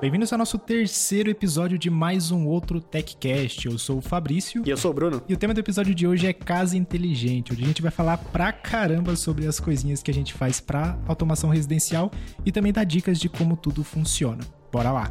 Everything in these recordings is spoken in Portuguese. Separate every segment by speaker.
Speaker 1: Bem-vindos ao nosso terceiro episódio de mais um outro TechCast. Eu sou o Fabrício.
Speaker 2: E eu sou o Bruno.
Speaker 1: E o tema do episódio de hoje é casa inteligente, onde a gente vai falar pra caramba sobre as coisinhas que a gente faz pra automação residencial e também dar dicas de como tudo funciona. Bora lá!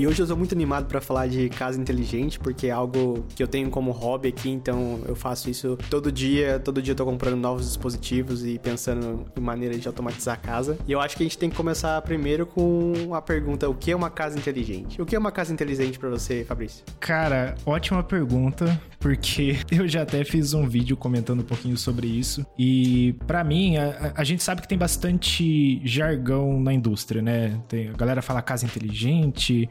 Speaker 2: E hoje eu estou muito animado para falar de casa inteligente, porque é algo que eu tenho como hobby aqui, então eu faço isso todo dia. Todo dia eu tô comprando novos dispositivos e pensando em maneiras de automatizar a casa. E eu acho que a gente tem que começar primeiro com a pergunta: o que é uma casa inteligente? O que é uma casa inteligente para você, Fabrício?
Speaker 1: Cara, ótima pergunta, porque eu já até fiz um vídeo comentando um pouquinho sobre isso. E para mim, a, a, gente sabe que tem bastante jargão na indústria, né? Tem, a galera fala casa inteligente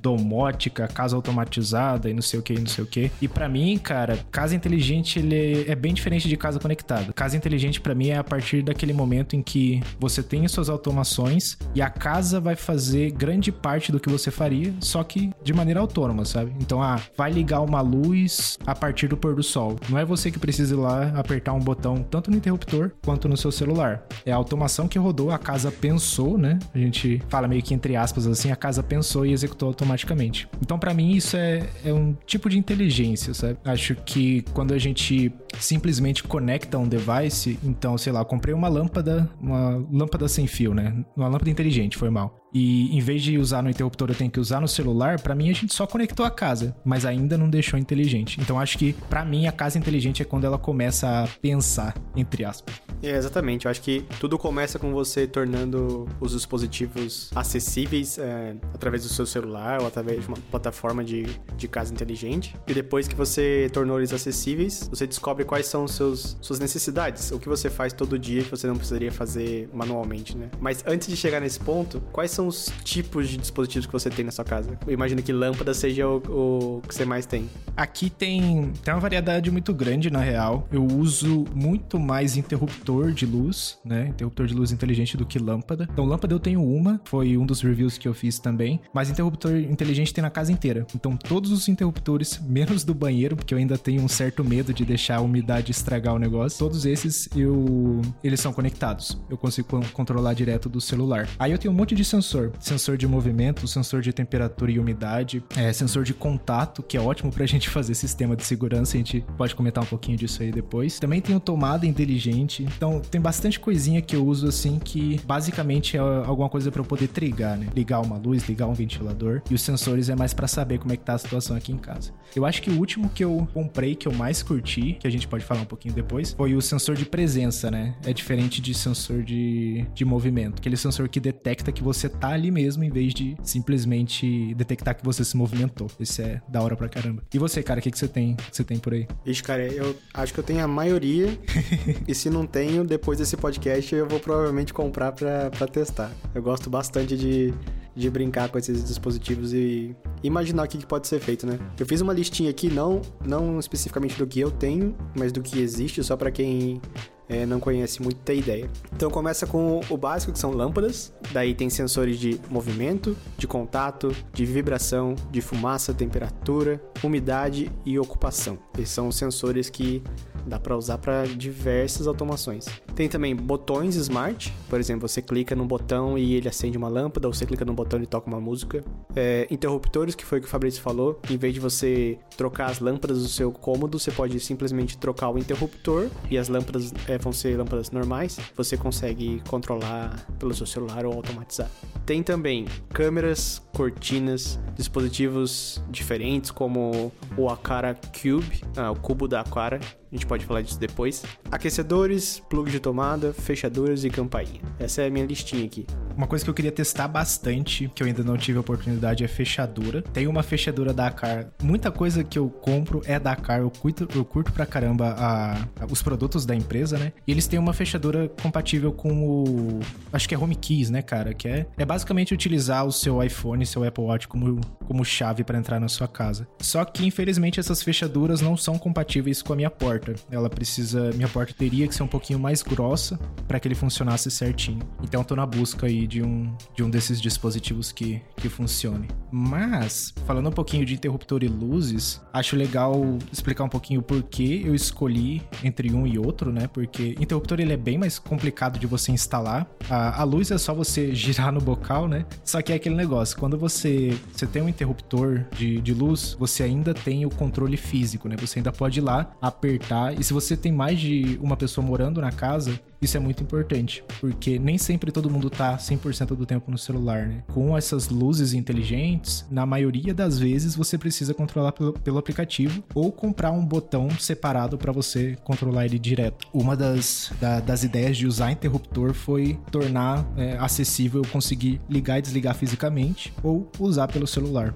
Speaker 1: domótica, casa automatizada e não sei o que, não sei o que. E para mim, cara, casa inteligente ele é bem diferente de casa conectada. Casa inteligente para mim é a partir daquele momento em que você tem suas automações e a casa vai fazer grande parte do que você faria, só que de maneira autônoma, sabe? Então, ah, vai ligar uma luz a partir do pôr do sol. Não é você que precisa ir lá apertar um botão tanto no interruptor quanto no seu celular. É a automação que rodou, a casa pensou, né? A gente fala meio que entre aspas assim, a casa pensou e executou automaticamente. Então, para mim, isso é, é um tipo de inteligência, sabe? Acho que quando a gente simplesmente conecta um device, então, sei lá, comprei uma lâmpada, uma lâmpada sem fio, né? Uma lâmpada inteligente, foi mal e em vez de usar no interruptor eu tenho que usar no celular, para mim a gente só conectou a casa, mas ainda não deixou inteligente. Então acho que para mim a casa inteligente é quando ela começa a pensar, entre aspas.
Speaker 2: É, exatamente, eu acho que tudo começa com você tornando os dispositivos acessíveis é, através do seu celular ou através de uma plataforma de, de casa inteligente. E depois que você tornou eles acessíveis, você descobre quais são seus, suas necessidades, o que você faz todo dia que você não precisaria fazer manualmente, né? Mas antes de chegar nesse ponto, quais são são os tipos de dispositivos que você tem na sua casa? Eu imagino que lâmpada seja o, o que você mais tem.
Speaker 1: Aqui tem, tem uma variedade muito grande, na real. Eu uso muito mais interruptor de luz, né? Interruptor de luz inteligente do que lâmpada. Então, lâmpada eu tenho uma, foi um dos reviews que eu fiz também. Mas interruptor inteligente tem na casa inteira. Então, todos os interruptores, menos do banheiro, porque eu ainda tenho um certo medo de deixar a umidade estragar o negócio. Todos esses, eu eles são conectados. Eu consigo controlar direto do celular. Aí eu tenho um monte de sensores sensor. Sensor de movimento, sensor de temperatura e umidade, é, sensor de contato, que é ótimo pra gente fazer sistema de segurança, a gente pode comentar um pouquinho disso aí depois. Também tem o tomada inteligente, então tem bastante coisinha que eu uso assim que basicamente é alguma coisa para eu poder trigar, né? Ligar uma luz, ligar um ventilador, e os sensores é mais para saber como é que tá a situação aqui em casa. Eu acho que o último que eu comprei, que eu mais curti, que a gente pode falar um pouquinho depois, foi o sensor de presença, né? É diferente de sensor de, de movimento, aquele sensor que detecta que você tá ali mesmo, em vez de simplesmente detectar que você se movimentou. Isso é da hora pra caramba. E você, cara, o que, que você tem? Que você tem por aí?
Speaker 2: Ixi, cara, eu acho que eu tenho a maioria. e se não tenho, depois desse podcast eu vou provavelmente comprar pra, pra testar. Eu gosto bastante de de brincar com esses dispositivos e imaginar o que pode ser feito, né? Eu fiz uma listinha aqui, não, não especificamente do que eu tenho, mas do que existe, só para quem é, não conhece muito ter ideia. Então começa com o básico, que são lâmpadas, daí tem sensores de movimento, de contato, de vibração, de fumaça, temperatura, umidade e ocupação. Esses são os sensores que dá para usar para diversas automações. Tem também botões smart, por exemplo, você clica no botão e ele acende uma lâmpada, ou você clica no botão e toca uma música. É, interruptores, que foi o que o Fabrício falou, em vez de você trocar as lâmpadas do seu cômodo, você pode simplesmente trocar o interruptor e as lâmpadas é, vão ser lâmpadas normais, você consegue controlar pelo seu celular ou automatizar. Tem também câmeras, cortinas, dispositivos diferentes como o Akara Cube, ah, o cubo da Akara, a gente pode falar disso depois. Aquecedores, plugs de tomada, fechaduras e campainha. Essa é a minha listinha aqui.
Speaker 1: Uma coisa que eu queria testar bastante, que eu ainda não tive a oportunidade, é fechadura. Tem uma fechadura Dakar. Muita coisa que eu compro é Dakar. Eu curto, eu curto pra caramba a, a, os produtos da empresa, né? E eles têm uma fechadura compatível com o. Acho que é Home Keys, né, cara? Que é, é basicamente utilizar o seu iPhone, seu Apple Watch como, como chave para entrar na sua casa. Só que, infelizmente, essas fechaduras não são compatíveis com a minha porta. Ela precisa. Minha porta teria que ser um pouquinho mais grossa para que ele funcionasse certinho. Então, eu tô na busca aí de um, de um desses dispositivos que, que funcione. Mas, falando um pouquinho de interruptor e luzes, acho legal explicar um pouquinho por que eu escolhi entre um e outro, né? Porque interruptor ele é bem mais complicado de você instalar. A, a luz é só você girar no bocal, né? Só que é aquele negócio, quando você, você tem um interruptor de, de luz, você ainda tem o controle físico, né? Você ainda pode ir lá, apertar. E se você tem mais de uma pessoa morando na casa, isso é muito importante, porque nem sempre todo mundo tá 100% do tempo no celular, né? Com essas luzes inteligentes, na maioria das vezes você precisa controlar pelo, pelo aplicativo ou comprar um botão separado para você controlar ele direto. Uma das, da, das ideias de usar interruptor foi tornar é, acessível conseguir ligar e desligar fisicamente ou usar pelo celular.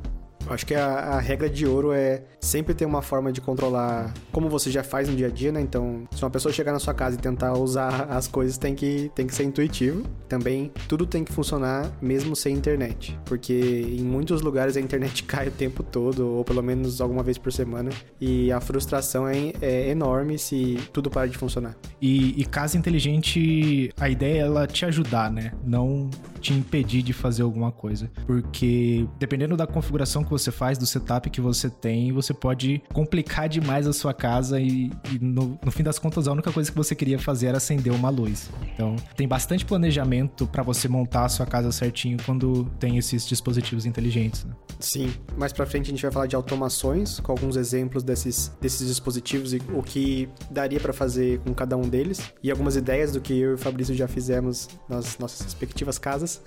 Speaker 2: Acho que a, a, regra de ouro é sempre ter uma forma de controlar como você já faz no dia a dia, né? Então, se uma pessoa chegar na sua casa e tentar usar as coisas, tem que, tem que ser intuitivo. Também, tudo tem que funcionar mesmo sem internet. Porque em muitos lugares a internet cai o tempo todo, ou pelo menos alguma vez por semana. E a frustração é, é enorme se tudo para de funcionar.
Speaker 1: E, e casa inteligente, a ideia é ela te ajudar, né? Não te impedir de fazer alguma coisa. Porque dependendo da configuração que você faz, do setup que você tem, você pode complicar demais a sua casa e, e no, no, fim das contas a única coisa que você queria fazer era acender uma luz. Então, tem bastante planejamento para você montar a sua casa certinho quando tem esses dispositivos inteligentes. Né?
Speaker 2: Sim, mais para frente a gente vai falar de automações, com alguns exemplos desses, desses dispositivos e o que daria para fazer com cada um deles e algumas ideias do que eu e o Fabrício já fizemos nas nossas respectivas casas.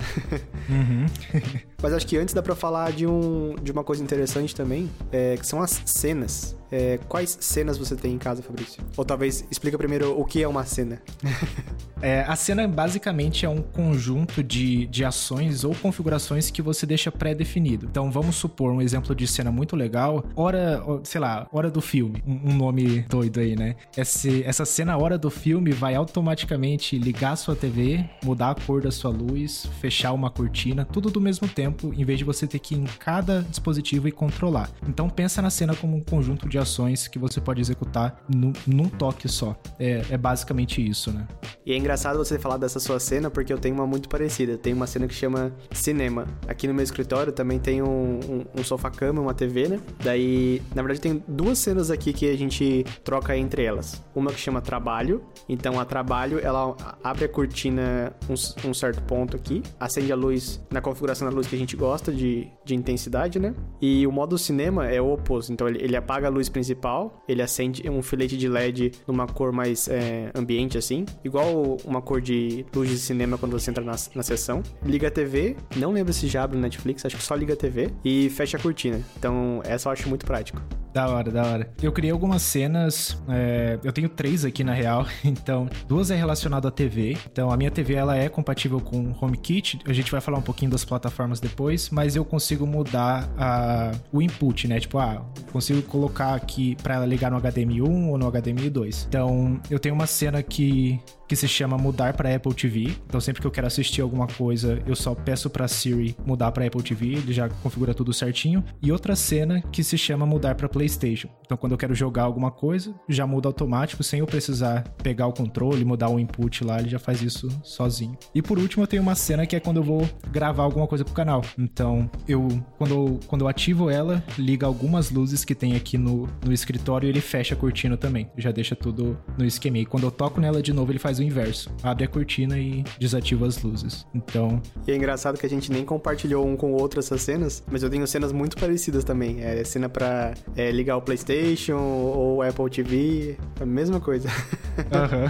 Speaker 2: Uhum. Mas acho que antes dá para falar de, um, de uma coisa interessante também, é, que são as cenas. É, quais cenas você tem em casa, Fabrício? Ou talvez explica primeiro o que é uma cena.
Speaker 1: é, a cena basicamente é um conjunto de, de ações ou configurações que você deixa pré-definido. Então vamos supor um exemplo de cena muito legal, hora, sei lá, hora do filme, um, um nome doido aí, né? Esse, essa cena hora do filme vai automaticamente ligar a sua TV, mudar a cor da sua luz, fechar uma cortina, tudo do mesmo tempo, em vez de você ter que ir em cada dispositivo e controlar. Então pensa na cena como um conjunto de ações que você pode executar num, num toque só. É, é, basicamente isso, né?
Speaker 2: E é engraçado você falar dessa sua cena, porque eu tenho uma muito parecida. Tem uma cena que chama cinema. Aqui no meu escritório também tem um, um, um sofá-cama, uma TV, né? Daí, na verdade, tem duas cenas aqui que a gente troca entre elas. Uma que chama trabalho. Então, a trabalho, ela abre a cortina um, um certo ponto aqui, acende a luz na configuração da luz que a gente gosta de, de intensidade, né? E o modo cinema é o oposto. Então, ele, ele apaga a luz principal, ele acende um filete de LED numa cor mais é, ambiente, assim, igual uma cor de luz de cinema quando você entra na, na sessão. Liga a TV, não lembro se já abre no Netflix, acho que só liga a TV e fecha a cortina. Então, essa eu acho muito prático.
Speaker 1: Da hora, da hora. Eu criei algumas cenas, é, eu tenho três aqui na real, então duas é relacionado à TV. Então a minha TV ela é compatível com HomeKit. A gente vai falar um pouquinho das plataformas depois, mas eu consigo mudar a, o input, né? Tipo, ah, consigo colocar aqui para ela ligar no HDMI 1 ou no HDMI 2. Então eu tenho uma cena que que se chama mudar para Apple TV. Então sempre que eu quero assistir alguma coisa, eu só peço para Siri mudar para Apple TV, ele já configura tudo certinho. E outra cena que se chama mudar para PlayStation. Então quando eu quero jogar alguma coisa, já muda automático sem eu precisar pegar o controle, mudar o input lá, ele já faz isso sozinho. E por último, eu tenho uma cena que é quando eu vou gravar alguma coisa pro canal. Então, eu quando eu, quando eu ativo ela, liga algumas luzes que tem aqui no, no escritório ele fecha a cortina também. Já deixa tudo no esquema. E quando eu toco nela de novo, ele faz o inverso. Abre a cortina e desativa as luzes. Então.
Speaker 2: E é engraçado que a gente nem compartilhou um com o outro essas cenas, mas eu tenho cenas muito parecidas também. É cena pra é, ligar o PlayStation ou Apple TV, a mesma coisa.
Speaker 1: Uhum.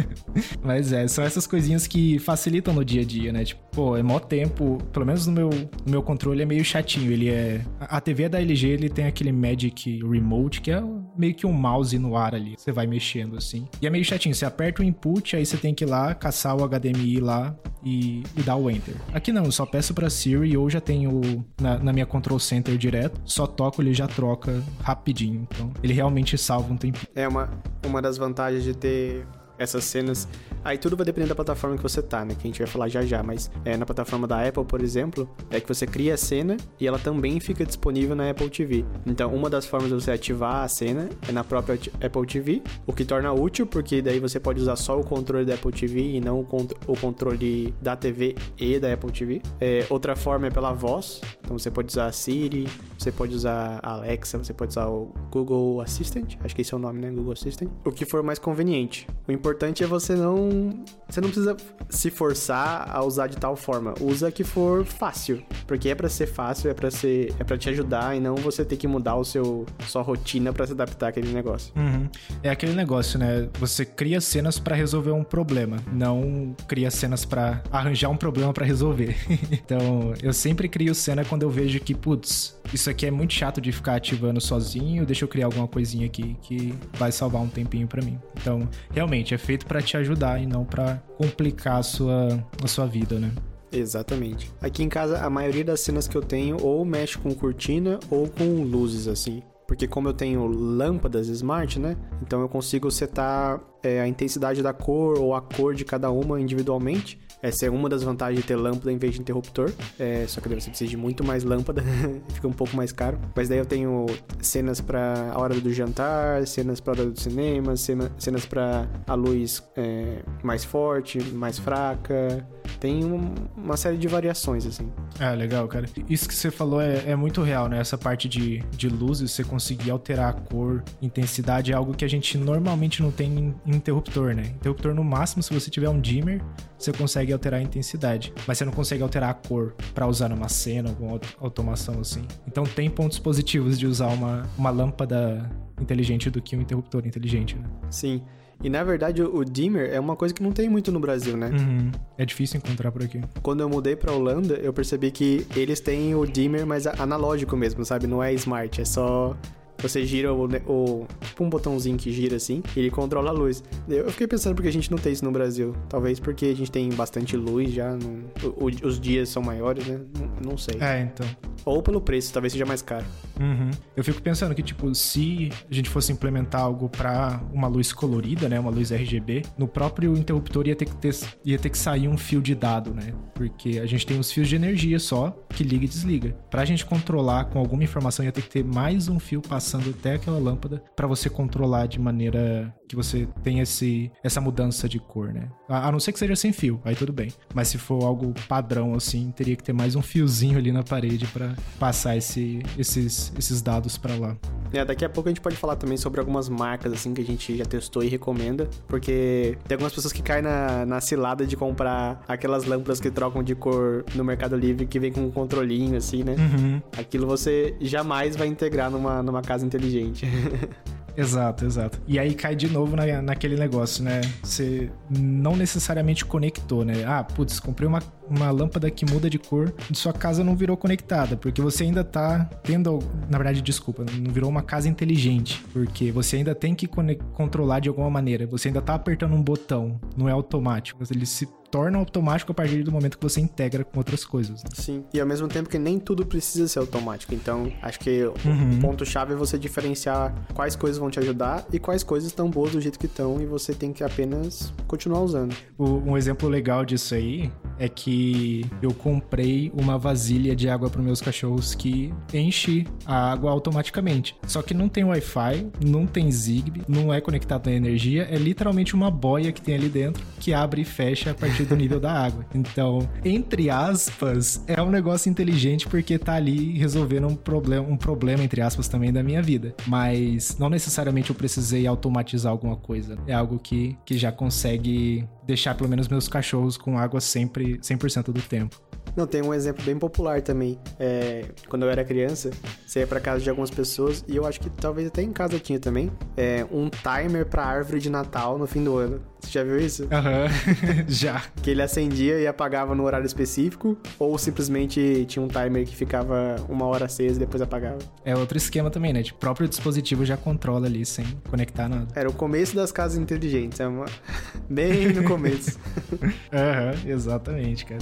Speaker 1: mas é, são essas coisinhas que facilitam no dia a dia, né? Tipo, pô, é mó tempo, pelo menos no meu, no meu controle é meio chatinho. Ele é. A TV é da LG, ele tem aquele Magic Remote, que é meio que um mouse no ar ali. Você vai mexendo assim. E é meio chatinho. Você aperta o input aí você tem que ir lá, caçar o HDMI lá e, e dar o enter. Aqui não, eu só peço pra Siri ou já tenho na, na, minha Control Center direto, só toco, ele já troca rapidinho. Então, ele realmente salva um tempo.
Speaker 2: É uma, uma das vantagens de ter essas cenas. Aí tudo vai depender da plataforma que você tá, né? Que a gente vai falar já já. Mas é, na plataforma da Apple, por exemplo, é que você cria a cena e ela também fica disponível na Apple TV. Então, uma das formas de você ativar a cena é na própria Apple TV, o que torna útil, porque daí você pode usar só o controle da Apple TV e não o, o controle da TV e da Apple TV. É, outra forma é pela voz. Então, você pode usar a Siri, você pode usar a Alexa, você pode usar o Google Assistant. Acho que esse é o nome, né? Google Assistant. O que for mais conveniente. O importante é você não. Você não precisa se forçar a usar de tal forma. Usa que for fácil. Porque é para ser fácil, é para ser. É para te ajudar e não você ter que mudar o seu sua rotina para se adaptar àquele negócio.
Speaker 1: Uhum. É aquele negócio, né? Você cria cenas para resolver um problema, não cria cenas para arranjar um problema para resolver. então, eu sempre crio cena quando eu vejo que, putz, isso aqui é muito chato de ficar ativando sozinho, deixa eu criar alguma coisinha aqui que vai salvar um tempinho para mim. Então, realmente, é feito para te ajudar e não para complicar a sua, a sua vida, né?
Speaker 2: Exatamente. Aqui em casa, a maioria das cenas que eu tenho ou mexe com cortina ou com luzes, assim. Porque como eu tenho lâmpadas smart, né? Então eu consigo setar é, a intensidade da cor ou a cor de cada uma individualmente. Essa é uma das vantagens de ter lâmpada em vez de interruptor. É, só que daí você precisa de muito mais lâmpada, fica um pouco mais caro. Mas daí eu tenho cenas para a hora do jantar, cenas para a hora do cinema, cena, cenas para a luz é, mais forte, mais fraca. Tem um, uma série de variações, assim.
Speaker 1: Ah, legal, cara. Isso que você falou é, é muito real, né? Essa parte de, de luzes, você conseguir alterar a cor, intensidade, é algo que a gente normalmente não tem em interruptor, né? Interruptor, no máximo, se você tiver um dimmer, você consegue alterar a intensidade, mas você não consegue alterar a cor para usar numa cena, alguma automação assim. Então tem pontos positivos de usar uma, uma lâmpada inteligente do que um interruptor inteligente, né?
Speaker 2: Sim. E na verdade o dimmer é uma coisa que não tem muito no Brasil, né?
Speaker 1: Uhum. É difícil encontrar por aqui.
Speaker 2: Quando eu mudei pra Holanda, eu percebi que eles têm o dimmer, mas analógico mesmo, sabe? Não é smart, é só você gira o, o, Tipo um botãozinho que gira assim, e ele controla a luz. Eu fiquei pensando porque a gente não tem isso no Brasil. Talvez porque a gente tem bastante luz já. No, o, os dias são maiores, né? Não, não sei.
Speaker 1: É, então.
Speaker 2: Ou pelo preço, talvez seja mais caro.
Speaker 1: Uhum. Eu fico pensando que, tipo, se a gente fosse implementar algo para uma luz colorida, né? Uma luz RGB, no próprio interruptor ia ter que ter, ia ter que sair um fio de dado, né? Porque a gente tem os fios de energia só que liga e desliga. Pra gente controlar com alguma informação, ia ter que ter mais um fio passando até aquela lâmpada para você controlar de maneira que você tenha esse, essa mudança de cor, né? A, a não ser que seja sem fio, aí tudo bem. Mas se for algo padrão assim, teria que ter mais um fiozinho ali na parede para passar esse, esses, esses dados para lá.
Speaker 2: É, daqui a pouco a gente pode falar também sobre algumas marcas assim que a gente já testou e recomenda, porque tem algumas pessoas que caem na, na cilada de comprar aquelas lâmpadas que trocam de cor no Mercado Livre que vem com um controlinho assim, né?
Speaker 1: Uhum.
Speaker 2: Aquilo você jamais vai integrar numa, numa casa inteligente.
Speaker 1: Exato, exato. E aí cai de novo na, naquele negócio, né? Você não necessariamente conectou, né? Ah, putz, comprei uma, uma lâmpada que muda de cor e sua casa não virou conectada, porque você ainda tá tendo. Na verdade, desculpa, não virou uma casa inteligente, porque você ainda tem que controlar de alguma maneira. Você ainda tá apertando um botão, não é automático. Ele se torna automático a partir do momento que você integra com outras coisas. Né?
Speaker 2: Sim, e ao mesmo tempo que nem tudo precisa ser automático. Então, acho que uhum. o ponto-chave é você diferenciar quais coisas vão te ajudar e quais coisas estão boas do jeito que estão e você tem que apenas continuar usando.
Speaker 1: Um exemplo legal disso aí é que eu comprei uma vasilha de água para meus cachorros que enche a água automaticamente. Só que não tem Wi-Fi, não tem Zigbee, não é conectado à energia, é literalmente uma boia que tem ali dentro que abre e fecha a partir partir do nível da água. Então, entre aspas, é um negócio inteligente porque tá ali resolvendo um problema, um problema entre aspas também da minha vida. Mas não necessariamente eu precisei automatizar alguma coisa. É algo que, que já consegue deixar pelo menos meus cachorros com água sempre 100% do tempo.
Speaker 2: Não, tem um exemplo bem popular também. É, quando eu era criança, você ia pra casa de algumas pessoas, e eu acho que talvez até em casa tinha também, é, um timer pra árvore de Natal no fim do ano. Você já viu isso?
Speaker 1: Aham, uhum. já.
Speaker 2: Que ele acendia e apagava no horário específico, ou simplesmente tinha um timer que ficava uma hora acesa e depois apagava.
Speaker 1: É outro esquema também, né? De próprio dispositivo já controla ali sem conectar nada.
Speaker 2: Era o começo das casas inteligentes, é uma... bem no começo.
Speaker 1: Aham, uhum, exatamente, cara.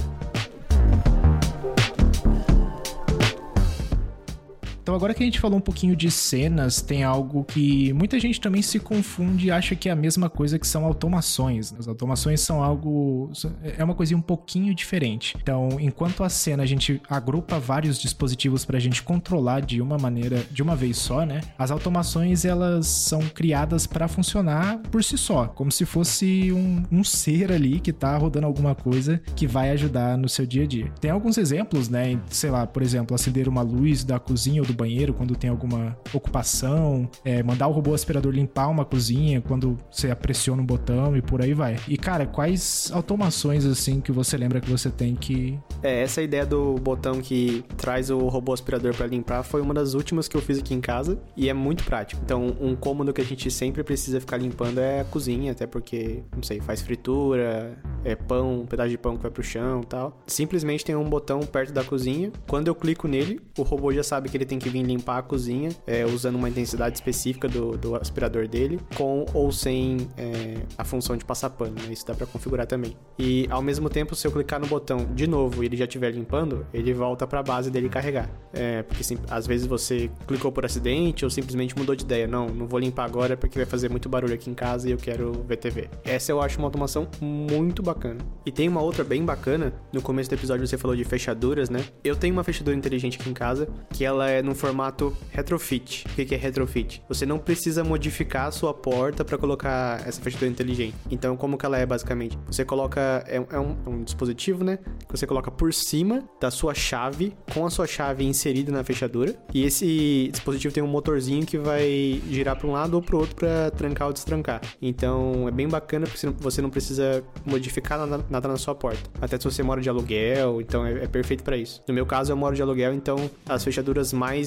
Speaker 1: Então, agora que a gente falou um pouquinho de cenas, tem algo que muita gente também se confunde e acha que é a mesma coisa que são automações. As automações são algo. É uma coisinha um pouquinho diferente. Então, enquanto a cena a gente agrupa vários dispositivos para a gente controlar de uma maneira, de uma vez só, né? As automações elas são criadas para funcionar por si só, como se fosse um, um ser ali que tá rodando alguma coisa que vai ajudar no seu dia a dia. Tem alguns exemplos, né? Sei lá, por exemplo, acender uma luz da cozinha ou do banheiro quando tem alguma ocupação, é, mandar o robô aspirador limpar uma cozinha quando você pressiona um botão e por aí vai. E cara, quais automações assim que você lembra que você tem que.
Speaker 2: É, essa ideia do botão que traz o robô aspirador para limpar foi uma das últimas que eu fiz aqui em casa e é muito prático. Então, um cômodo que a gente sempre precisa ficar limpando é a cozinha, até porque, não sei, faz fritura, é pão, um pedaço de pão que vai pro chão tal. Simplesmente tem um botão perto da cozinha. Quando eu clico nele, o robô já sabe que ele tem que vir limpar a cozinha, é, usando uma intensidade específica do, do aspirador dele, com ou sem é, a função de passar pano, né? Isso dá pra configurar também. E ao mesmo tempo, se eu clicar no botão de novo e ele já estiver limpando, ele volta pra base dele carregar. É, porque sim, às vezes você clicou por acidente ou simplesmente mudou de ideia. Não, não vou limpar agora porque vai fazer muito barulho aqui em casa e eu quero ver TV. Essa eu acho uma automação muito bacana. E tem uma outra bem bacana, no começo do episódio você falou de fechaduras, né? Eu tenho uma fechadura inteligente aqui em casa, que ela é no formato retrofit. O que é retrofit? Você não precisa modificar a sua porta para colocar essa fechadura inteligente. Então, como que ela é basicamente? Você coloca, é, é, um, é um dispositivo, né? Que você coloca por cima da sua chave, com a sua chave inserida na fechadura. E esse dispositivo tem um motorzinho que vai girar para um lado ou para outro para trancar ou destrancar. Então, é bem bacana porque você não precisa modificar nada, nada na sua porta. Até se você mora de aluguel, então é, é perfeito para isso. No meu caso, eu moro de aluguel, então as fechaduras mais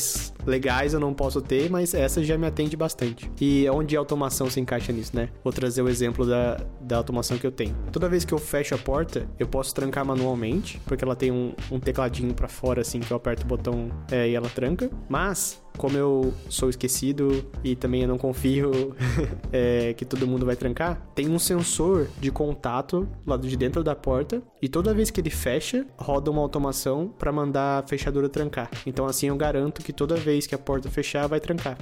Speaker 2: legais eu não posso ter, mas essa já me atende bastante. E onde a automação se encaixa nisso, né? Vou trazer o exemplo da, da automação que eu tenho. Toda vez que eu fecho a porta, eu posso trancar manualmente, porque ela tem um, um tecladinho para fora, assim, que eu aperto o botão é, e ela tranca. Mas como eu sou esquecido e também eu não confio é, que todo mundo vai trancar, tem um sensor de contato lá de dentro da porta e toda vez que ele fecha, roda uma automação para mandar a fechadura trancar. Então assim eu garanto que toda vez que a porta fechar, vai trancar.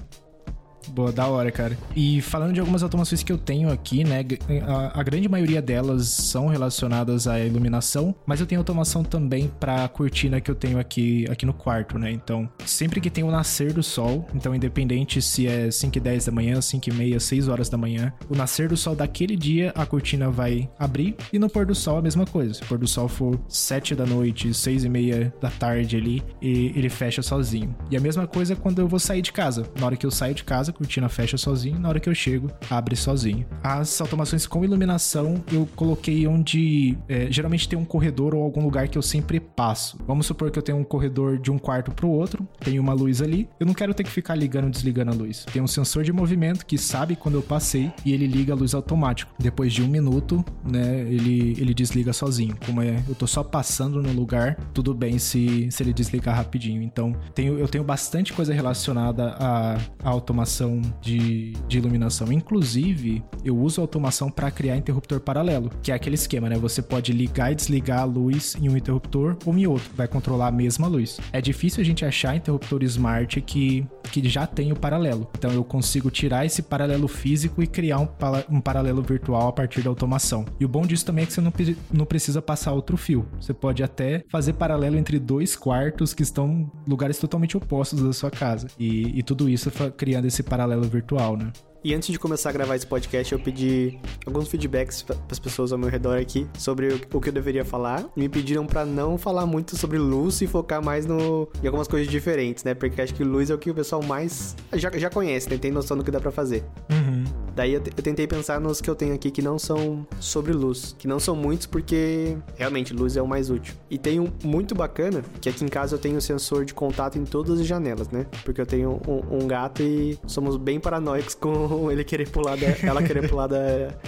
Speaker 1: Boa, da hora, cara. E falando de algumas automações que eu tenho aqui, né? A, a, grande maioria delas são relacionadas à iluminação, mas eu tenho automação também para a cortina que eu tenho aqui, aqui no quarto, né? Então, sempre que tem o nascer do sol, então independente se é 5 e 10 da manhã, 5 e meia, 6 horas da manhã, o nascer do sol daquele dia, a cortina vai abrir e no pôr do sol a mesma coisa. Se o pôr do sol for 7 da noite, 6 e meia da tarde ali, e ele fecha sozinho. E a mesma coisa quando eu vou sair de casa. Na hora que eu saio de casa, casa, a cortina fecha sozinho, na hora que eu chego, abre sozinho. As automações com iluminação eu coloquei onde é, geralmente tem um corredor ou algum lugar que eu sempre passo. Vamos supor que eu tenho um corredor de um quarto para o outro, tem uma luz ali, eu não quero ter que ficar ligando e desligando a luz. Tem um sensor de movimento que sabe quando eu passei e ele liga a luz automático. Depois de um minuto, né, ele, ele desliga sozinho. Como é, eu tô só passando no lugar, tudo bem se, se ele desligar rapidinho. Então, tenho, eu tenho bastante coisa relacionada à, à automação automação de, de iluminação. Inclusive, eu uso automação para criar interruptor paralelo, que é aquele esquema, né? Você pode ligar e desligar a luz em um interruptor ou em outro, vai controlar a mesma luz. É difícil a gente achar interruptor smart que, que já tem o paralelo. Então eu consigo tirar esse paralelo físico e criar um, um paralelo virtual a partir da automação. E o bom disso também é que você não, não precisa passar outro fio. Você pode até fazer paralelo entre dois quartos que estão lugares totalmente opostos da sua casa. E, e tudo isso criando esse paralelo virtual, né?
Speaker 2: E antes de começar a gravar esse podcast, eu pedi alguns feedbacks para as pessoas ao meu redor aqui sobre o que eu deveria falar. Me pediram para não falar muito sobre luz e focar mais no, em algumas coisas diferentes, né? Porque acho que luz é o que o pessoal mais já, já conhece, né? Tem noção do que dá para fazer.
Speaker 1: Uhum.
Speaker 2: Daí eu, eu, tentei pensar nos que eu tenho aqui que não são sobre luz, que não são muitos porque realmente luz é o mais útil. E tem um muito bacana, que aqui em casa eu tenho sensor de contato em todas as janelas, né? Porque eu tenho um, um gato e somos bem paranoicos com ele querer pular da, ela querer pular da,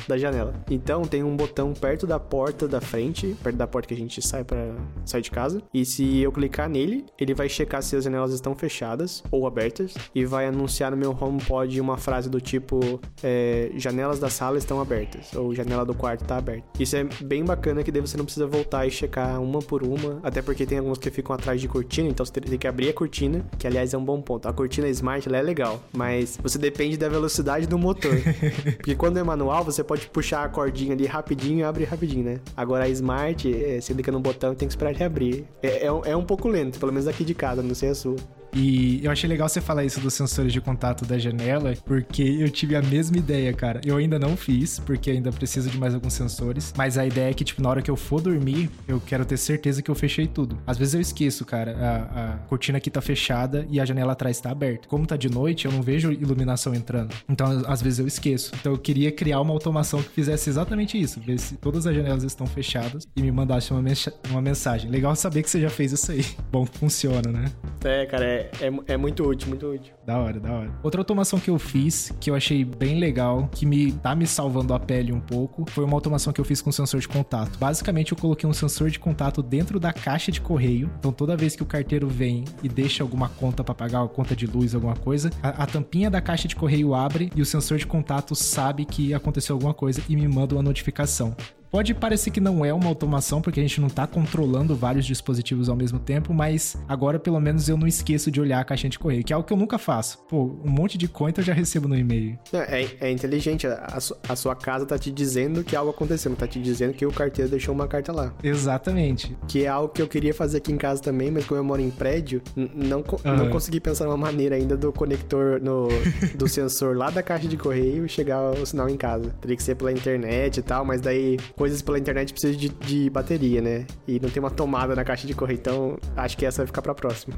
Speaker 2: da janela. Então tem um botão perto da porta da frente, perto da porta que a gente sai para sair de casa. E se eu clicar nele, ele vai checar se as janelas estão fechadas ou abertas e vai anunciar no meu HomePod uma frase do tipo: é, janelas da sala estão abertas, ou janela do quarto está aberta. Isso é bem bacana, que daí você não precisa voltar e checar uma por uma, até porque tem algumas que ficam atrás de cortina, então você tem que abrir a cortina, que aliás é um bom ponto. A cortina Smart é legal, mas você depende da velocidade do motor. porque quando é manual, você pode puxar a cordinha ali rapidinho e abre rapidinho, né? Agora a Smart, é, você clica no botão e tem que esperar ele abrir. É, é, é um pouco lento, pelo menos aqui de casa, não sei a sua.
Speaker 1: E eu achei legal você falar isso dos sensores de contato da janela, porque eu tive a mesma ideia, cara. Eu ainda não fiz, porque ainda preciso de mais alguns sensores. Mas a ideia é que, tipo, na hora que eu for dormir, eu quero ter certeza que eu fechei tudo. Às vezes eu esqueço, cara. A, a cortina aqui tá fechada e a janela atrás tá aberta. Como tá de noite, eu não vejo iluminação entrando. Então, às vezes eu esqueço. Então, eu queria criar uma automação que fizesse exatamente isso. Ver se todas as janelas estão fechadas e me mandasse uma, uma mensagem. Legal saber que você já fez isso aí. Bom funciona, né?
Speaker 2: É, cara, é é, é, muito útil, muito útil.
Speaker 1: Da hora, da hora. Outra automação que eu fiz, que eu achei bem legal, que me tá me salvando a pele um pouco, foi uma automação que eu fiz com sensor de contato. Basicamente, eu coloquei um sensor de contato dentro da caixa de correio. Então, toda vez que o carteiro vem e deixa alguma conta para pagar, conta de luz, alguma coisa, a, a tampinha da caixa de correio abre e o sensor de contato sabe que aconteceu alguma coisa e me manda uma notificação. Pode parecer que não é uma automação, porque a gente não tá controlando vários dispositivos ao mesmo tempo, mas agora pelo menos eu não esqueço de olhar a caixinha de correio, que é algo que eu nunca faço. Pô, um monte de conta eu já recebo no e-mail.
Speaker 2: É, é inteligente, a, a, sua casa tá te dizendo que algo aconteceu, não tá te dizendo que o carteiro deixou uma carta lá.
Speaker 1: Exatamente.
Speaker 2: Que é algo que eu queria fazer aqui em casa também, mas como eu moro em prédio, não, não consegui pensar numa maneira ainda do conector no, do sensor lá da caixa de correio chegar o sinal em casa. Teria que ser pela internet e tal, mas daí coisas pela internet precisa de, de, bateria, né? E não tem uma tomada na caixa de correio, então acho que essa vai ficar pra próxima.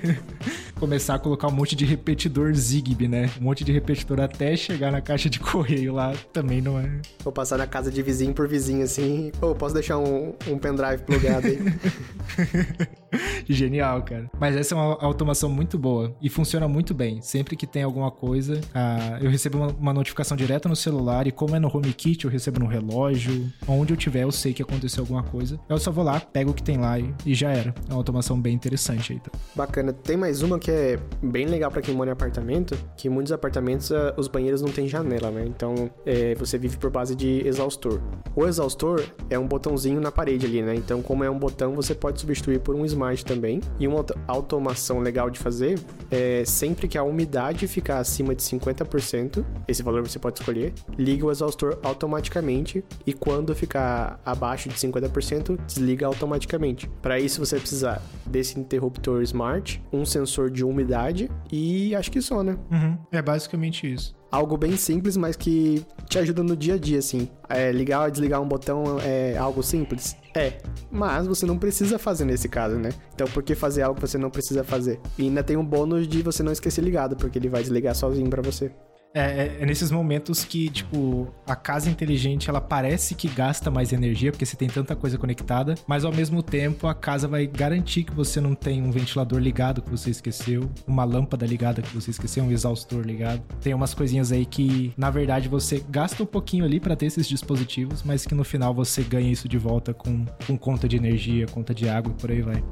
Speaker 1: Começar a colocar um monte de repetidor Zigbee, né? Um monte de repetidor até chegar na caixa de correio lá também não é.
Speaker 2: Vou passar na casa de vizinho por vizinho assim. Pô, posso deixar um, um pendrive plugado aí?
Speaker 1: Genial, cara. Mas essa é uma automação muito boa e funciona muito bem. Sempre que tem alguma coisa, ah, eu recebo uma, uma, notificação direta no celular e como é no HomeKit, eu recebo no relógio. Onde eu tiver, eu sei que aconteceu alguma coisa. Eu só vou lá, pego o que tem lá e, e já era. É uma automação bem interessante aí. Tá?
Speaker 2: Bacana. Tem mais uma que é bem legal para quem mora em apartamento, que muitos apartamentos ah, os banheiros não tem janela, né? Então é, você vive por base de exaustor. O exaustor é um botãozinho na parede ali, né? Então como é um botão, você pode substituir por um Smart também. E uma automação legal de fazer é sempre que a umidade ficar acima de 50%, esse valor você pode escolher, liga o exaustor automaticamente e quando ficar abaixo de 50%, desliga automaticamente. Para isso você precisa desse interruptor smart, um sensor de umidade e acho que só, né?
Speaker 1: Uhum. É basicamente isso
Speaker 2: algo bem simples, mas que te ajuda no dia a dia, assim. É, ligar ou desligar um botão é algo simples? É, mas você não precisa fazer nesse caso, né? Então por que fazer algo que você não precisa fazer? E ainda tem um bônus de você não esquecer ligado, porque ele vai desligar sozinho para você.
Speaker 1: É, é, é, nesses momentos que, tipo, a casa inteligente ela parece que gasta mais energia, porque você tem tanta coisa conectada, mas ao mesmo tempo a casa vai garantir que você não tem um ventilador ligado que você esqueceu, uma lâmpada ligada que você esqueceu, um exaustor ligado. Tem umas coisinhas aí que, na verdade, você gasta um pouquinho ali para ter esses dispositivos, mas que no final você ganha isso de volta com, com conta de energia, conta de água e por aí vai.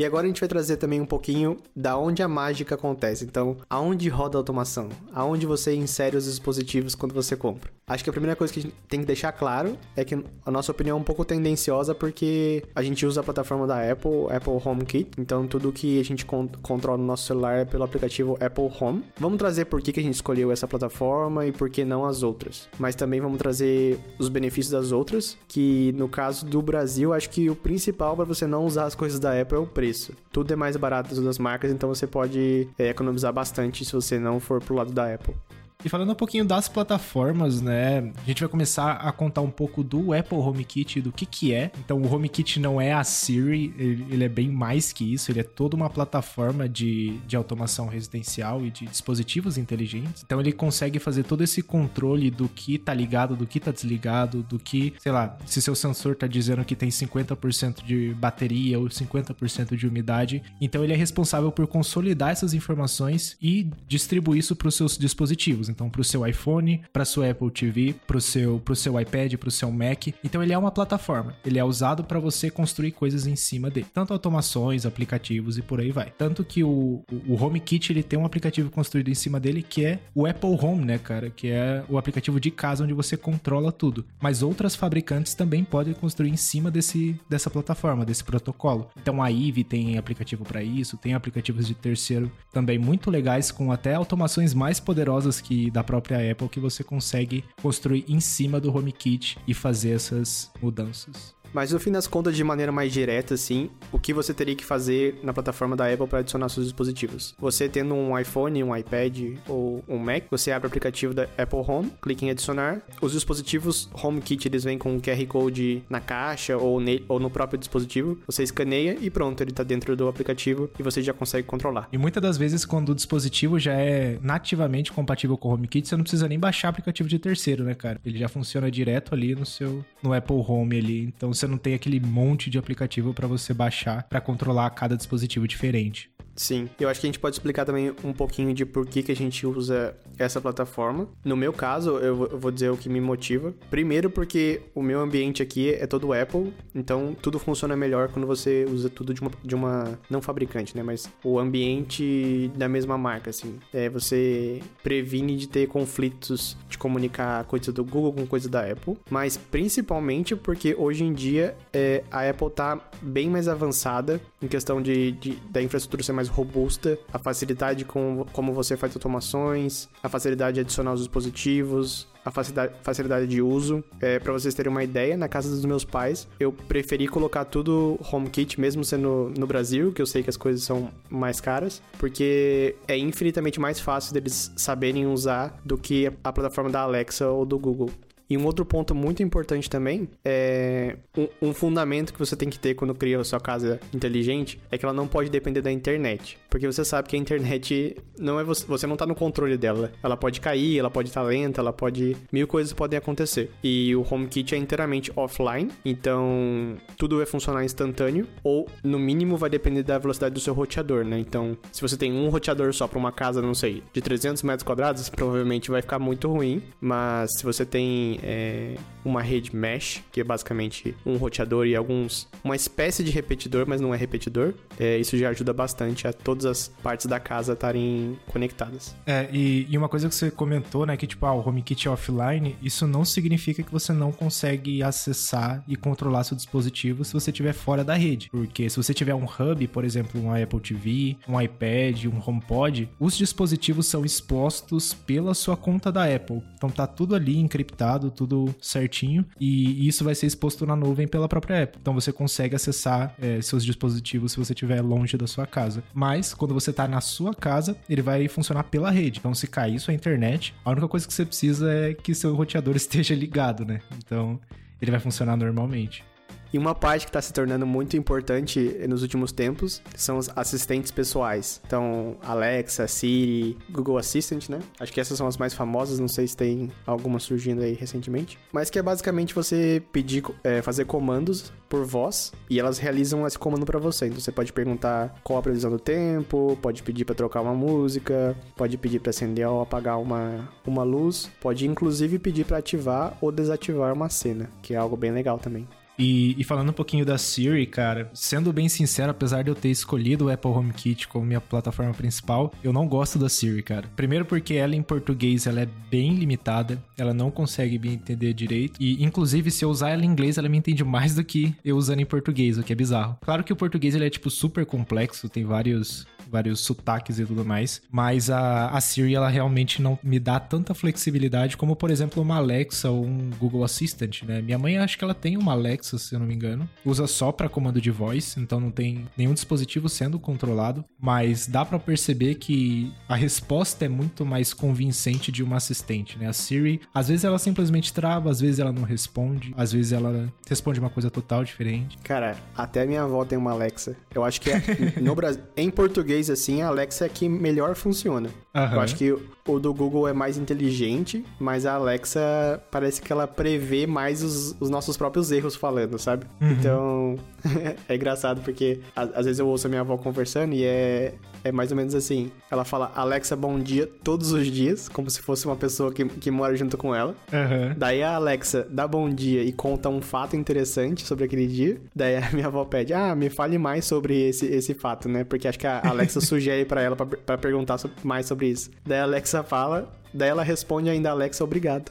Speaker 2: E agora a gente vai trazer também um pouquinho da onde a mágica acontece. Então, aonde roda a automação? Aonde você insere os dispositivos quando você compra? Acho que a primeira coisa que a gente tem que deixar claro é que a nossa opinião é um pouco tendenciosa porque a gente usa a plataforma da Apple, Apple HomeKit. Então, tudo que a gente controla no nosso celular é pelo aplicativo Apple Home. Vamos trazer por que, que a gente escolheu essa plataforma e por que não as outras. Mas também vamos trazer os benefícios das outras, que no caso do Brasil, acho que o principal para você não usar as coisas da Apple é o preço preço. Tudo é mais barato das marcas, então você pode é, economizar bastante se você não for pro lado da Apple.
Speaker 1: E falando um pouquinho das plataformas, né? A gente vai começar a contar um pouco do Apple HomeKit, do que que é. Então, o HomeKit não é a Siri, ele, é bem mais que isso. Ele é toda uma plataforma de, de automação residencial e de dispositivos inteligentes. Então, ele consegue fazer todo esse controle do que tá ligado, do que tá desligado, do que, sei lá, se seu sensor tá dizendo que tem 50% de bateria ou 50% de umidade. Então, ele é responsável por consolidar essas informações e distribuir isso para os seus dispositivos. Então, para o seu iPhone, para sua Apple TV, para o seu, pro seu iPad, para o seu Mac. Então, ele é uma plataforma. Ele é usado para você construir coisas em cima dele. Tanto automações, aplicativos e por aí vai. Tanto que o, o HomeKit ele tem um aplicativo construído em cima dele que é o Apple Home, né, cara? Que é o aplicativo de casa onde você controla tudo. Mas outras fabricantes também podem construir em cima desse, dessa plataforma, desse protocolo. Então a Eve tem aplicativo para isso, tem aplicativos de terceiro também muito legais com até automações mais poderosas que da própria Apple que você consegue construir em cima do HomeKit e fazer essas mudanças.
Speaker 2: Mas no fim das contas, de maneira mais direta, assim, o que você teria que fazer na plataforma da Apple para adicionar seus dispositivos? Você tendo um iPhone, um iPad ou um Mac, você abre o aplicativo da Apple Home, clica em adicionar. Os dispositivos HomeKit, eles vêm com um QR Code na caixa ou, ne ou no próprio dispositivo. Você escaneia e pronto, ele está dentro do aplicativo e você já consegue controlar.
Speaker 1: E muitas das vezes, quando o dispositivo já é nativamente compatível com o HomeKit, você não precisa nem baixar aplicativo de terceiro, né, cara? Ele já funciona direto ali no seu no Apple Home ali. Então você não tem aquele monte de aplicativo para você baixar para controlar cada dispositivo diferente.
Speaker 2: Sim, eu acho que a gente pode explicar também um pouquinho de por que, que a gente usa essa plataforma. No meu caso, eu vou dizer o que me motiva. Primeiro, porque o meu ambiente aqui é todo Apple, então tudo funciona melhor quando você usa tudo de uma, de uma não fabricante, né? Mas o ambiente da mesma marca, assim. É, você previne de ter conflitos de comunicar coisa do Google com coisa da Apple, mas principalmente porque hoje em dia é, a Apple tá bem mais avançada em questão de, de da infraestrutura ser mais robusta, a facilidade com como você faz automações, a facilidade de adicionar os dispositivos, a facilidade, facilidade de uso. É, para vocês terem uma ideia, na casa dos meus pais, eu preferi colocar tudo HomeKit, mesmo sendo no Brasil, que eu sei que as coisas são mais caras, porque é infinitamente mais fácil deles saberem usar do que a plataforma da Alexa ou do Google. E um outro ponto muito importante também é um, um, fundamento que você tem que ter quando cria a sua casa inteligente é que ela não pode depender da internet. Porque você sabe que a internet não é você, você não tá no controle dela. Ela pode cair, ela pode estar tá lenta, ela pode. Mil coisas podem acontecer. E o HomeKit é inteiramente offline, então tudo vai funcionar instantâneo, ou no mínimo vai depender da velocidade do seu roteador, né? Então, se você tem um roteador só para uma casa, não sei, de 300 metros quadrados, provavelmente vai ficar muito ruim. Mas se você tem é, uma rede mesh, que é basicamente um roteador e alguns. uma espécie de repetidor, mas não é repetidor. É, isso já ajuda bastante a todas as partes da casa estarem conectadas.
Speaker 1: É, e, e, uma coisa que você comentou, né, que tipo, ah, o HomeKit é offline, isso não significa que você não consegue acessar e controlar seu dispositivo se você estiver fora da rede. Porque se você tiver um hub, por exemplo, um Apple TV, um iPad, um HomePod, os dispositivos são expostos pela sua conta da Apple. Então tá tudo ali encriptado, tudo certinho, e isso vai ser exposto na nuvem pela própria Apple. Então você consegue acessar é, seus dispositivos se você estiver longe da sua casa. Mas quando você está na sua casa, ele vai funcionar pela rede. Então se cair sua internet, a única coisa que você precisa é que seu roteador esteja ligado, né? Então ele vai funcionar normalmente.
Speaker 2: E uma parte que está se tornando muito importante nos últimos tempos são os assistentes pessoais. Então, Alexa, Siri, Google Assistant, né? Acho que essas são as mais famosas, não sei se tem alguma surgindo aí recentemente. Mas que é basicamente você pedir, é, fazer comandos por voz e elas realizam esse comando para você. Então você pode perguntar qual a previsão do tempo, pode pedir para trocar uma música, pode pedir para acender ou apagar uma, uma luz, pode inclusive pedir para ativar ou desativar uma cena, que é algo bem legal também.
Speaker 1: E, e, falando um pouquinho da Siri, cara, sendo bem sincero, apesar de eu ter escolhido o Apple HomeKit como minha plataforma principal, eu não gosto da Siri, cara. Primeiro porque ela em português ela é bem limitada, ela não consegue me entender direito. E inclusive se eu usar ela em inglês, ela me entende mais do que eu usando em português, o que é bizarro. Claro que o português ele é tipo super complexo, tem vários vários sotaques e tudo mais. Mas a, a Siri, ela realmente não me dá tanta flexibilidade como, por exemplo, uma Alexa ou um Google Assistant, né? Minha mãe, acho que ela tem uma Alexa, se eu não me engano. Usa só para comando de voz, então não tem nenhum dispositivo sendo controlado. Mas dá para perceber que a resposta é muito mais convincente de uma assistente, né? A Siri, às vezes ela simplesmente trava, às vezes ela não responde, às vezes ela responde uma coisa total diferente.
Speaker 2: Cara, até minha avó tem uma Alexa. Eu acho que é, no Brasil, em português assim, a Alexa é que melhor funciona. Uhum. Eu acho que o do Google é mais inteligente, mas a Alexa parece que ela prevê mais os, os nossos próprios erros falando, sabe? Uhum. Então, é engraçado porque às vezes eu ouço a minha avó conversando e é, é mais ou menos assim. Ela fala Alexa, bom dia todos os dias, como se fosse uma pessoa que, que mora junto com ela. Uhum. Daí a Alexa dá bom dia e conta um fato interessante sobre aquele dia. Daí a minha avó pede, ah, me fale mais sobre esse, esse fato, né? Porque acho que a Alexa sugere para ela para perguntar mais sobre isso. Daí a Alexa fala, Daí ela responde ainda, Alexa, obrigado.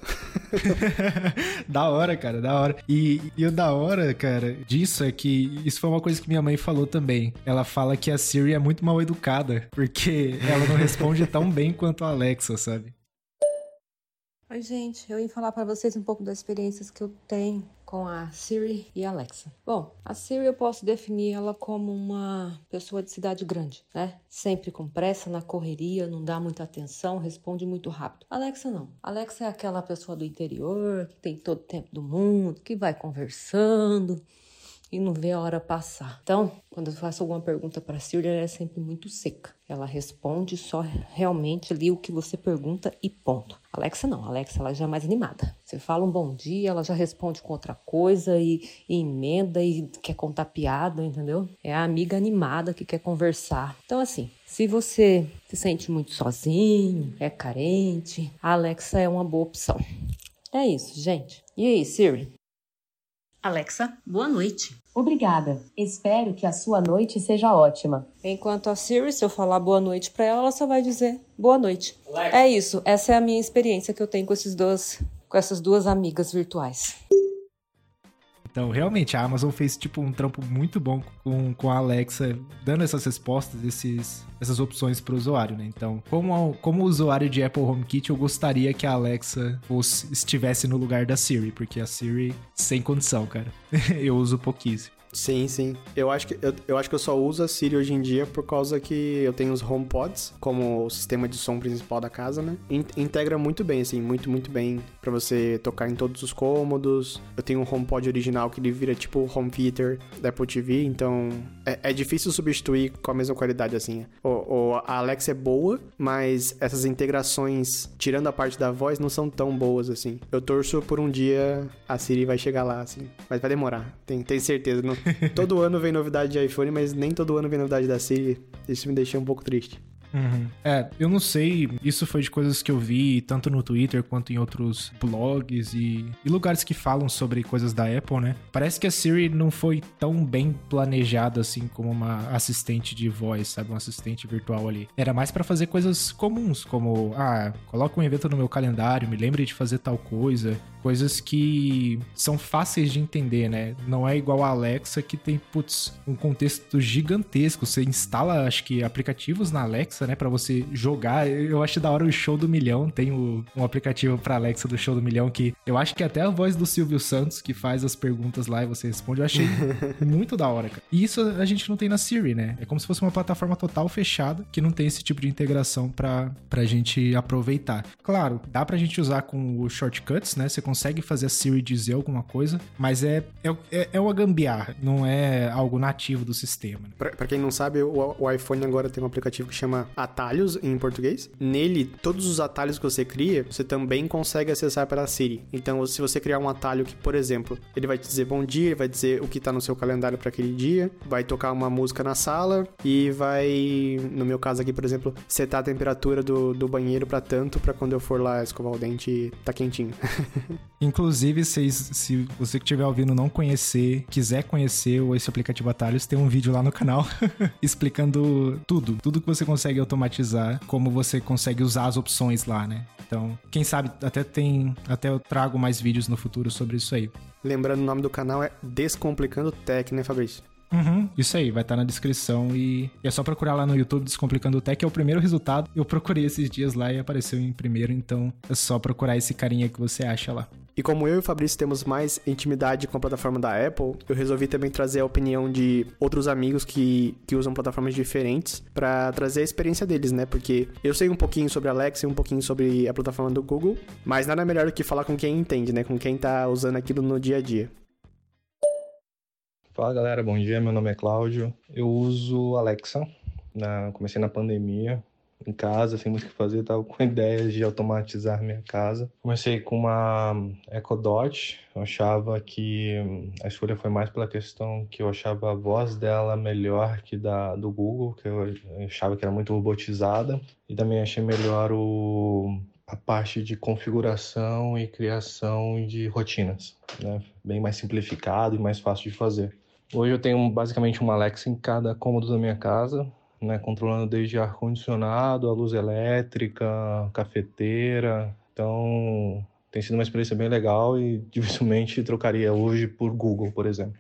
Speaker 1: da hora, cara, da hora. E, e o da hora, cara, disso é que isso foi uma coisa que minha mãe falou também. Ela fala que a Siri é muito mal educada, porque ela não responde tão bem quanto a Alexa, sabe?
Speaker 3: Oi, gente, eu ia falar para vocês um pouco das experiências que eu tenho com a Siri e a Alexa. Bom, a Siri eu posso definir ela como uma pessoa de cidade grande, né? Sempre com pressa, na correria, não dá muita atenção, responde muito rápido. Alexa não. Alexa é aquela pessoa do interior que tem todo o tempo do mundo, que vai conversando, e não vê a hora passar. Então, quando eu faço alguma pergunta para a Siri, ela é sempre muito seca. Ela responde só realmente ali o que você pergunta e ponto. Alexa não, Alexa ela já é mais animada. Você fala um bom dia, ela já responde com outra coisa e, e emenda e quer contar piada, entendeu? É a amiga animada que quer conversar. Então, assim, se você se sente muito sozinho, é carente, a Alexa é uma boa opção. É isso, gente. E aí, Siri?
Speaker 4: Alexa, boa noite.
Speaker 5: Obrigada. Espero que a sua noite seja ótima.
Speaker 3: Enquanto a Siri, se eu falar boa noite para ela, ela só vai dizer boa noite. Alexa. É isso. Essa é a minha experiência que eu tenho com esses dois, com essas duas amigas virtuais.
Speaker 1: Então, realmente, a Amazon fez, tipo, um trampo muito bom com, com a Alexa, dando essas respostas, esses, essas opções para o usuário, né? Então, como, como usuário de Apple HomeKit, eu gostaria que a Alexa fosse, estivesse no lugar da Siri, porque a Siri, sem condição, cara. eu uso pouquíssimo.
Speaker 2: Sim, sim. Eu acho que eu, eu acho que eu só uso a Siri hoje em dia por causa que eu tenho os HomePods como o sistema de som principal da casa, né? In, integra muito bem, assim, muito, muito bem para você tocar em todos os cômodos. Eu tenho um HomePod original que ele vira tipo home theater da Apple TV, então é, é difícil substituir com a mesma qualidade, assim. O, o, a Alexa é boa, mas essas integrações, tirando a parte da voz, não são tão boas, assim. Eu torço por um dia a Siri vai chegar lá, assim. Mas vai demorar, tenho, tenho certeza. Não, todo ano vem novidade de iPhone, mas nem todo ano vem novidade da Siri. Isso me deixa um pouco triste.
Speaker 1: Uhum. É, eu não sei, isso foi de coisas que eu vi tanto no Twitter quanto em outros blogs e, e, lugares que falam sobre coisas da Apple, né? Parece que a Siri não foi tão bem planejada assim como uma assistente de voz, sabe? Um assistente virtual ali. Era mais para fazer coisas comuns, como, ah, coloca um evento no meu calendário, me lembre de fazer tal coisa. Coisas que são fáceis de entender, né? Não é igual a Alexa que tem, putz, um contexto gigantesco. Você instala, acho que, aplicativos na Alexa né, para você jogar. Eu acho da hora o Show do Milhão, tem o, um aplicativo para Alexa do Show do Milhão que eu acho que até a voz do Silvio Santos que faz as perguntas lá e você responde, eu achei muito da hora, cara. E isso a gente não tem na Siri, né? É como se fosse uma plataforma total fechada que não tem esse tipo de integração para pra gente aproveitar. Claro, dá pra gente usar com os shortcuts, né? Você consegue fazer a Siri dizer alguma coisa, mas é, é, é, é uma gambiarra, não é algo nativo do sistema. Né?
Speaker 2: Pra, pra quem não sabe, o, o iPhone agora tem um aplicativo que chama atalhos em português. Nele, todos os atalhos que você cria, você também consegue acessar pela Siri. Então, se você criar um atalho que, por exemplo, ele vai te dizer bom dia, vai dizer o que tá no seu calendário para aquele dia, vai tocar uma música na sala e vai, no meu caso aqui, por exemplo, setar a temperatura do, do banheiro para tanto, para quando eu for lá escovar o dente, tá quentinho.
Speaker 1: Inclusive, se, se você que estiver ouvindo não conhecer, quiser conhecer esse aplicativo Atalhos, tem um vídeo lá no canal explicando tudo, tudo que você consegue automatizar, como você consegue usar as opções lá, né? Então, quem sabe até tem, até eu trago mais vídeos no futuro sobre isso aí.
Speaker 2: Lembrando, o nome do canal é Descomplicando Tech, né, Fabrício?
Speaker 1: Uhum, isso aí, vai estar tá na descrição e é só procurar lá no YouTube Descomplicando Tech, é o primeiro resultado. Eu procurei esses dias lá e apareceu em primeiro, então é só procurar esse carinha que você acha lá.
Speaker 2: E como eu e o Fabrício temos mais intimidade com a plataforma da Apple, eu resolvi também trazer a opinião de outros amigos que, que usam plataformas diferentes para trazer a experiência deles, né? Porque eu sei um pouquinho sobre a Alexa e um pouquinho sobre a plataforma do Google, mas nada melhor do que falar com quem entende, né? Com quem tá usando aquilo no dia a dia.
Speaker 6: Fala galera, bom dia. Meu nome é Cláudio. Eu uso Alexa. Na, comecei na pandemia em casa, sem muito o que fazer, tava com ideias de automatizar minha casa. Comecei com uma Echo Dot, eu achava que a escolha foi mais pela questão que eu achava a voz dela melhor que da do Google, que eu achava que era muito robotizada, e também achei melhor o a parte de configuração e criação de rotinas, né? Bem mais simplificado e mais fácil de fazer. Hoje eu tenho basicamente uma Alexa em cada cômodo da minha casa, né, controlando desde ar condicionado, a luz elétrica, cafeteira. Então, tem sido uma experiência bem legal e dificilmente trocaria hoje por Google, por exemplo.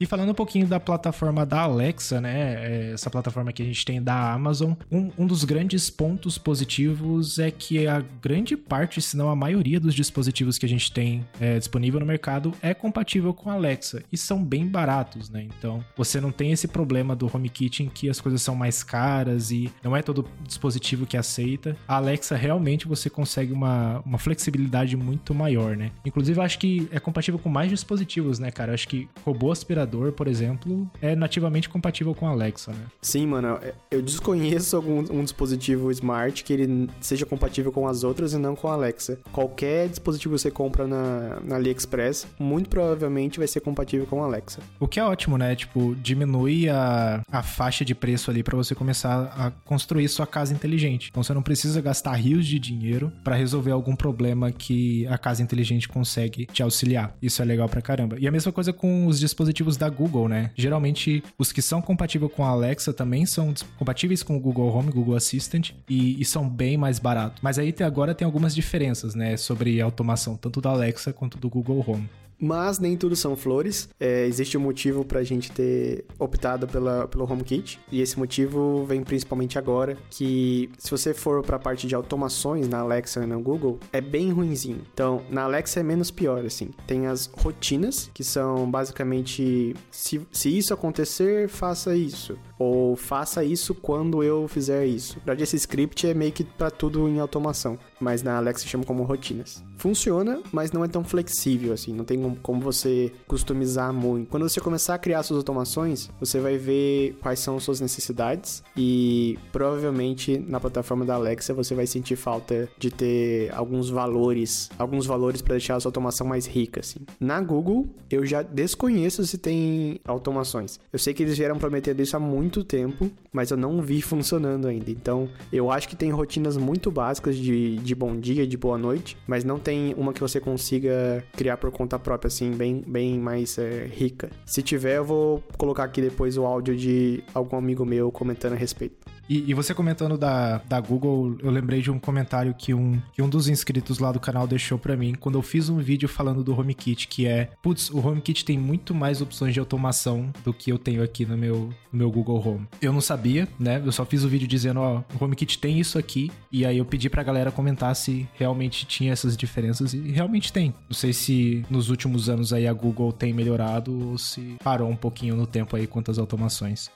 Speaker 1: E falando um pouquinho da plataforma da Alexa, né? É, essa plataforma que a gente tem da Amazon, um, um dos grandes pontos positivos é que a grande parte, se não a maioria dos dispositivos que a gente tem é, disponível no mercado é compatível com a Alexa e são bem baratos, né? Então você não tem esse problema do HomeKit em que as coisas são mais caras e não é todo dispositivo que aceita. A Alexa realmente você consegue uma, uma flexibilidade muito maior, né? Inclusive, acho que é compatível com mais dispositivos, né, cara? Eu acho que robô aspirador por exemplo, é nativamente compatível com a Alexa, né?
Speaker 2: Sim, mano. Eu desconheço algum um dispositivo smart que ele seja compatível com as outras e não com a Alexa. Qualquer dispositivo que você compra na, na AliExpress, muito provavelmente vai ser compatível com a Alexa.
Speaker 1: O que é ótimo, né? Tipo, diminui a, a faixa de preço ali para você começar a construir sua casa inteligente. Então você não precisa gastar rios de dinheiro para resolver algum problema que a casa inteligente consegue te auxiliar. Isso é legal pra caramba. E a mesma coisa com os dispositivos da Google, né? Geralmente, os que são compatíveis com a Alexa também são compatíveis com o Google Home, Google Assistant, e, e são bem mais baratos. Mas aí agora tem algumas diferenças, né? Sobre automação, tanto da Alexa quanto do Google Home.
Speaker 2: Mas nem tudo são flores. É, existe um motivo para a gente ter optado pela, pelo HomeKit. E esse motivo vem principalmente agora, que se você for para a parte de automações na Alexa e no Google, é bem ruinzinho. Então, na Alexa é menos pior, assim. Tem as rotinas, que são basicamente, se, se isso acontecer, faça isso. Ou faça isso quando eu fizer isso. Na verdade, esse script é meio que para tudo em automação. Mas na Alexa chama como rotinas. Funciona, mas não é tão flexível, assim. Não tem como você customizar muito. Quando você começar a criar suas automações, você vai ver quais são suas necessidades e provavelmente na plataforma da Alexa você vai sentir falta de ter alguns valores, alguns valores para deixar a sua automação mais rica, assim. Na Google, eu já desconheço se tem automações. Eu sei que eles vieram prometendo isso há muito tempo, mas eu não vi funcionando ainda. Então, eu acho que tem rotinas muito básicas de, de bom dia, de boa noite, mas não tem uma que você consiga criar por conta própria assim, bem, bem mais é, rica. Se tiver, eu vou colocar aqui depois o áudio de algum amigo meu comentando a respeito.
Speaker 1: E, e, você comentando da, da Google, eu lembrei de um comentário que um, que um dos inscritos lá do canal deixou para mim quando eu fiz um vídeo falando do HomeKit, que é, putz, o HomeKit tem muito mais opções de automação do que eu tenho aqui no meu, no meu Google Home. Eu não sabia, né? Eu só fiz o vídeo dizendo, ó, o HomeKit tem isso aqui, e aí eu pedi pra galera comentar se realmente tinha essas diferenças, e realmente tem. Não sei se nos últimos anos aí a Google tem melhorado ou se parou um pouquinho no tempo aí quanto às automações.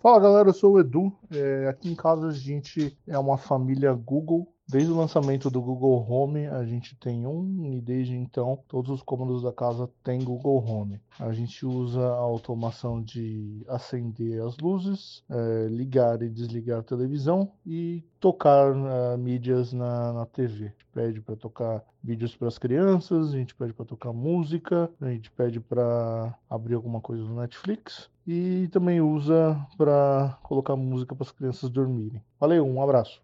Speaker 7: Fala galera, eu sou o Edu. É, aqui em casa a gente é uma família Google. Desde o lançamento do Google Home a gente tem um e desde então todos os cômodos da casa têm Google Home. A gente usa a automação de acender as luzes, é, ligar e desligar a televisão e tocar uh, mídias na, na TV. A gente pede para tocar vídeos para as crianças, a gente pede para tocar música, a gente pede para abrir alguma coisa no Netflix e também usa para colocar música para as crianças dormirem. Valeu, um abraço.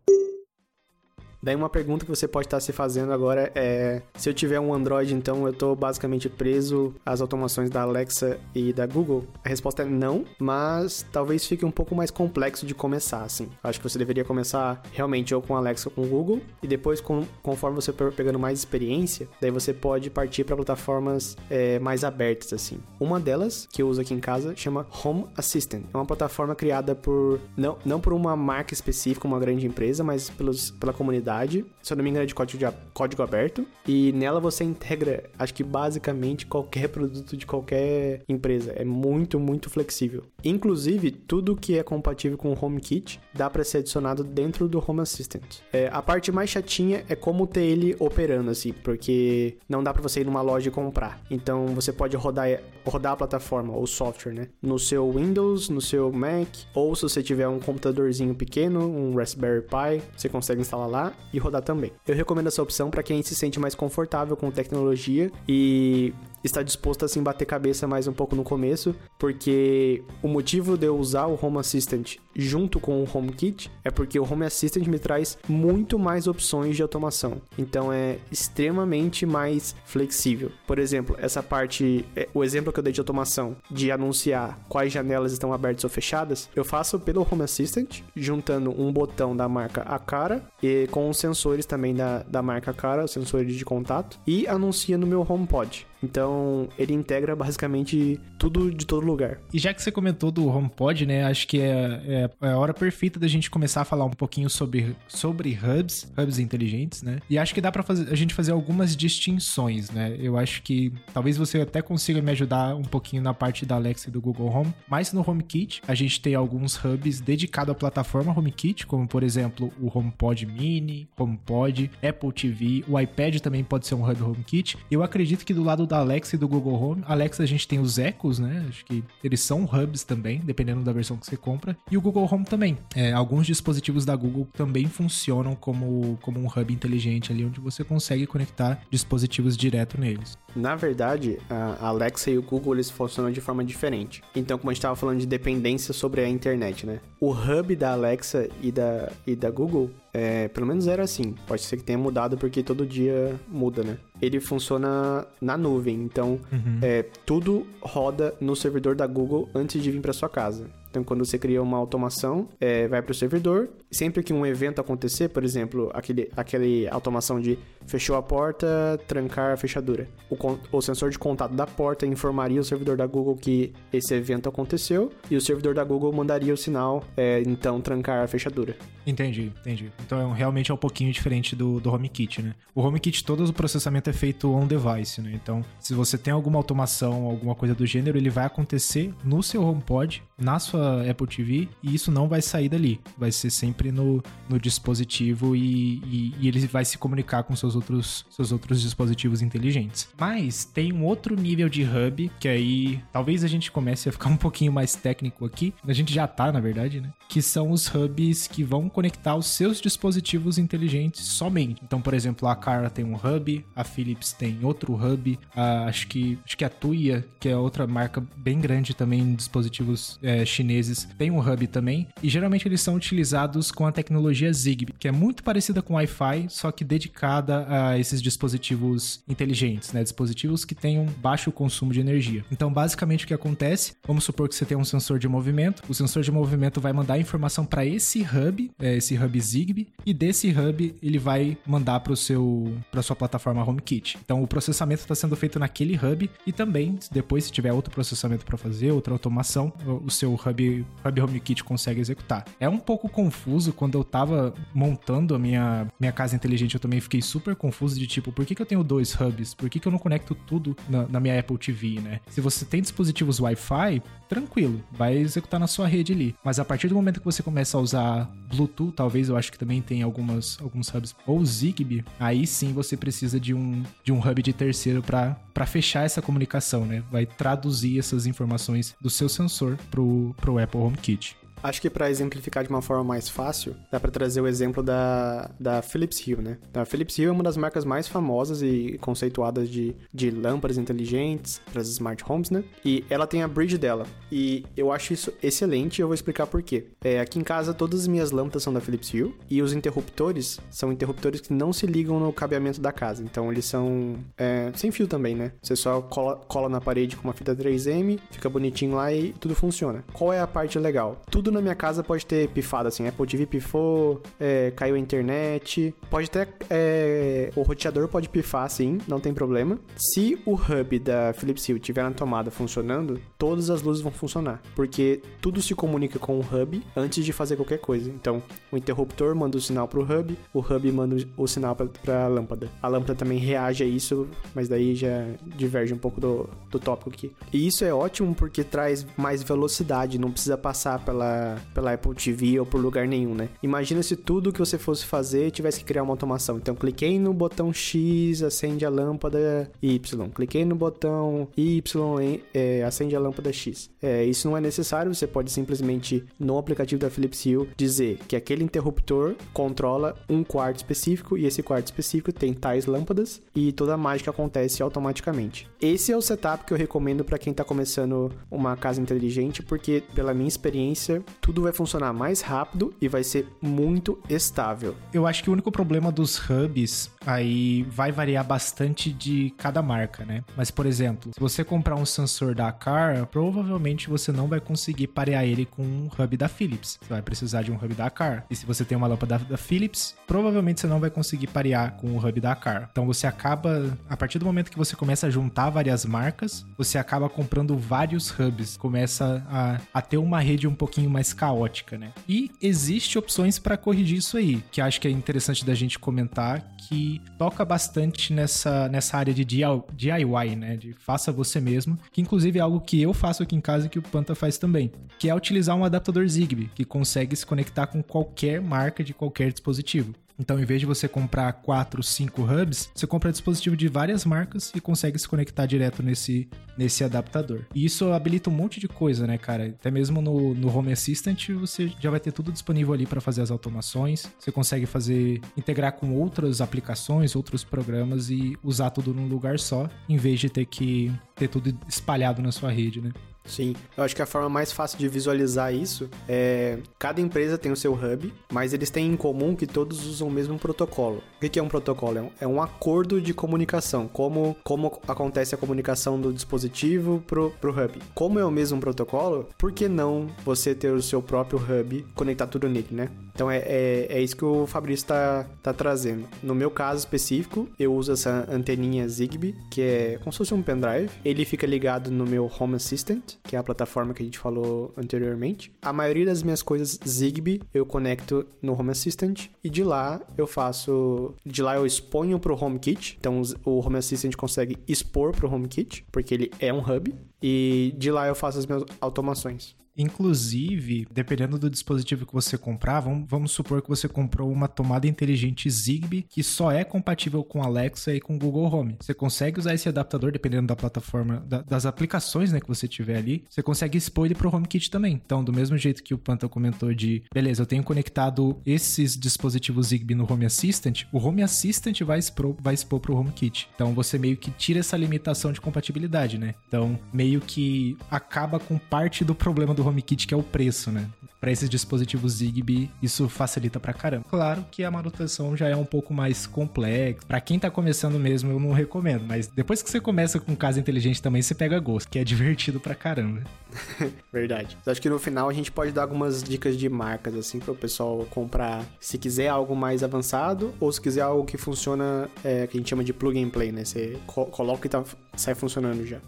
Speaker 2: Daí uma pergunta que você pode estar se fazendo agora é: se eu tiver um Android, então eu estou basicamente preso às automações da Alexa e da Google? A resposta é não, mas talvez fique um pouco mais complexo de começar, assim. Acho que você deveria começar realmente ou com a Alexa ou com o Google e depois, com, conforme você for pegando mais experiência, daí você pode partir para plataformas é, mais abertas, assim. Uma delas que eu uso aqui em casa chama Home Assistant. É uma plataforma criada por não, não por uma marca específica, uma grande empresa, mas pelos, pela comunidade comunidade, se eu não me engano é de código, de código aberto, e nela você integra, acho que basicamente qualquer produto de qualquer empresa. É muito, muito flexível. Inclusive, tudo que é compatível com o HomeKit dá para ser adicionado dentro do Home Assistant. É, a parte mais chatinha é como ter ele operando, assim, porque não dá para você ir numa loja e comprar. Então, você pode rodar, rodar a plataforma, ou software, né? No seu Windows, no seu Mac, ou se você tiver um computadorzinho pequeno, um Raspberry Pi, você consegue instalar lá e rodar também. Eu recomendo essa opção para quem se sente mais confortável com tecnologia e está disposto a assim bater cabeça mais um pouco no começo, porque o motivo de eu usar o Home Assistant junto com o HomeKit é porque o Home Assistant me traz muito mais opções de automação. Então é extremamente mais flexível. Por exemplo, essa parte, é, o exemplo que eu dei de automação de anunciar quais janelas estão abertas ou fechadas, eu faço pelo Home Assistant, juntando um botão da marca Acara e com os sensores também da, da marca Acara, os sensores de contato, e anuncia no meu HomePod. Então, ele integra basicamente tudo de todo lugar.
Speaker 1: E já que você comentou do HomePod, né, acho que é, é, é, a hora perfeita da gente começar a falar um pouquinho sobre, sobre hubs, hubs inteligentes, né? E acho que dá para a gente fazer algumas distinções, né? Eu acho que talvez você até consiga me ajudar um pouquinho na parte da Alexa e do Google Home, mas no HomeKit a gente tem alguns hubs dedicados à plataforma HomeKit, como por exemplo o HomePod Mini, HomePod, Apple TV, o iPad também pode ser um hub HomeKit. Eu acredito que do lado da da Alexa e do Google Home. Alexa a gente tem os Echos, né? Acho que eles são hubs também, dependendo da versão que você compra. E o Google Home também. É, alguns dispositivos da Google também funcionam como, como um hub inteligente ali, onde você consegue conectar dispositivos direto neles.
Speaker 2: Na verdade, a Alexa e o Google eles funcionam de forma diferente. Então, como a gente estava falando de dependência sobre a internet, né? O hub da Alexa e da, e da Google, é, pelo menos era assim. Pode ser que tenha mudado porque todo dia muda, né? Ele funciona na nuvem, então uhum. é, tudo roda no servidor da Google antes de vir para sua casa. Então, quando você cria uma automação, é, vai para o servidor. Sempre que um evento acontecer, por exemplo, aquele, aquele automação de fechou a porta, trancar a fechadura. O, o sensor de contato da porta informaria o servidor da Google que esse evento aconteceu e o servidor da Google mandaria o sinal, é, então, trancar a fechadura.
Speaker 1: Entendi, entendi. Então, realmente é um pouquinho diferente do, do HomeKit, né? O HomeKit, todo o processamento é feito on-device, né? Então, se você tem alguma automação, alguma coisa do gênero, ele vai acontecer no seu HomePod, na sua Apple TV e isso não vai sair dali. Vai ser sempre no, no dispositivo e, e, e, ele vai se comunicar com seus outros, seus outros dispositivos inteligentes. Mas tem um outro nível de hub que aí talvez a gente comece a ficar um pouquinho mais técnico aqui. A gente já tá, na verdade, né? Que são os hubs que vão conectar os seus dispositivos inteligentes somente. Então, por exemplo, a Cara tem um hub, a Philips tem outro hub, a, acho que acho que a Tuya, que é outra marca bem grande também em dispositivos é, chineses têm um hub também, e geralmente eles são utilizados com a tecnologia Zigbee, que é muito parecida com Wi-Fi, só que dedicada a esses dispositivos inteligentes, né? Dispositivos que tenham baixo consumo de energia. Então, basicamente, o que acontece? Vamos supor que você tem um sensor de movimento, o sensor de movimento vai mandar informação para esse hub, é, esse hub Zigbee, e desse hub ele vai mandar para o seu para sua plataforma HomeKit. Então, o processamento está sendo feito naquele hub e também depois se tiver outro processamento para fazer, outra automação, o seu Hub, Hub HomeKit consegue executar. É um pouco confuso quando eu tava montando a minha, minha casa inteligente, eu também fiquei super confuso de tipo, por que, que eu tenho dois hubs? Por que, que eu não conecto tudo na, na minha Apple TV, né? Se você tem dispositivos Wi-Fi, tranquilo, vai executar na sua rede ali. Mas a partir do momento que você começa a usar Bluetooth, talvez eu acho que também tem algumas, alguns hubs, ou Zigbee, aí sim você precisa de um, de um hub de terceiro para fechar essa comunicação, né? Vai traduzir essas informações do seu sensor pro, pro Apple HomeKit.
Speaker 2: Acho que para exemplificar de uma forma mais fácil, dá para trazer o exemplo da, da Philips Hue, né? A Philips Hue é uma das marcas mais famosas e conceituadas de, de lâmpadas inteligentes para as smart homes, né? E ela tem a bridge dela. E eu acho isso excelente e eu vou explicar por quê. É, aqui em casa, todas as minhas lâmpadas são da Philips Hue e os interruptores são interruptores que não se ligam no cabeamento da casa. Então, eles são é, sem fio também, né? Você só cola, cola na parede com uma fita 3M, fica bonitinho lá e tudo funciona. Qual é a parte legal? Tudo na minha casa pode ter pifado, assim. Apple TV pifou, é, caiu a internet. Pode até. É, o roteador pode pifar, sim, não tem problema. Se o hub da Philips Hue tiver na tomada funcionando, todas as luzes vão funcionar. Porque tudo se comunica com o hub antes de fazer qualquer coisa. Então, o interruptor manda o sinal pro hub, o hub manda o sinal pra, pra lâmpada. A lâmpada também reage a isso, mas daí já diverge um pouco do, do tópico aqui. E isso é ótimo porque traz mais velocidade, não precisa passar pela, pela Apple TV ou por lugar nenhum, né? Imagina se tudo que você fosse fazer tivesse que criar uma automação. Então, cliquei no botão X, acende a lâmpada Y. Cliquei no botão Y, é, acende a lâmpada X. É, isso não é necessário, você pode simplesmente, no aplicativo da Philips Hue, dizer que aquele interruptor controla um quarto específico e esse quarto específico tem tais lâmpadas e toda a mágica acontece automaticamente. Esse é o setup que eu recomendo para quem está começando uma casa inteligente, porque pela minha experiência, tudo vai funcionar mais rápido e vai ser muito estável.
Speaker 1: Eu acho que o único problema dos hubs aí vai variar bastante de cada marca, né? Mas, por exemplo, se você comprar um sensor da Car, provavelmente você não vai conseguir parear ele com um hub da Philips. Você vai precisar de um hub da Car. E se você tem uma lâmpada da Philips, provavelmente você não vai conseguir parear com o hub da Car. Então você acaba, a partir do momento que você começa a juntar várias marcas, você acaba comprando vários hubs, começa a, a ter uma rede um pouquinho mais caótica, né? E existe opções para corrigir isso aí, que acho que é interessante da gente comentar, que toca bastante nessa, nessa área de DIY, né? De faça você mesmo, que inclusive é algo que eu faço aqui em casa e que o Panta faz também, que é utilizar um adaptador Zigbee, que consegue se conectar com qualquer marca de qualquer dispositivo. Então, em vez de você comprar 4, 5 hubs, você compra dispositivo de várias marcas e consegue se conectar direto nesse, nesse adaptador. E isso habilita um monte de coisa, né, cara? Até mesmo no, no Home Assistant, você já vai ter tudo disponível ali para fazer as automações. Você consegue fazer, integrar com outras aplicações, outros programas e usar tudo num lugar só, em vez de ter que ter tudo espalhado na sua rede, né?
Speaker 2: Sim, eu acho que a forma mais fácil de visualizar isso é cada empresa tem o seu hub, mas eles têm em comum que todos usam o mesmo protocolo. O que é um protocolo? É um acordo de comunicação, como, como acontece a comunicação do dispositivo pro, pro hub. Como é o mesmo protocolo, por que não você ter o seu próprio hub, conectar tudo nele, né? Então é, é, é isso que o Fabrício está tá trazendo. No meu caso específico, eu uso essa anteninha Zigbee, que é como se fosse um pendrive. Ele fica ligado no meu Home Assistant, que é a plataforma que a gente falou anteriormente. A maioria das minhas coisas Zigbee eu conecto no Home Assistant e de lá eu faço, de lá eu exponho pro HomeKit. Então o Home Assistant consegue expor pro HomeKit, porque ele é um hub e de lá eu faço as minhas automações.
Speaker 1: Inclusive, dependendo do dispositivo que você comprar, vamos, vamos, supor que você comprou uma tomada inteligente Zigbee que só é compatível com Alexa e com Google Home. Você consegue usar esse adaptador dependendo da plataforma, da, das aplicações né, que você tiver ali. Você consegue expor ele para o HomeKit também. Então, do mesmo jeito que o Panta comentou de, beleza, eu tenho conectado esses dispositivos Zigbee no Home Assistant, o Home Assistant vai expor, vai expor para o HomeKit. Então, você meio que tira essa limitação de compatibilidade, né? Então, meio que acaba com parte do problema do HomeKit, que é o preço, né? Para esses dispositivos Zigbee, isso facilita pra caramba. Claro que a manutenção já é um pouco mais complexa. Para quem tá começando mesmo, eu não recomendo, mas depois que você começa com casa inteligente também, você pega gosto, que é divertido pra caramba.
Speaker 2: Verdade. Acho que no final a gente pode dar algumas dicas de marcas, assim, para o pessoal comprar, se quiser algo mais avançado ou se quiser algo que funciona, é, que a gente chama de plug and play, né? Você co coloca e tá, sai funcionando já.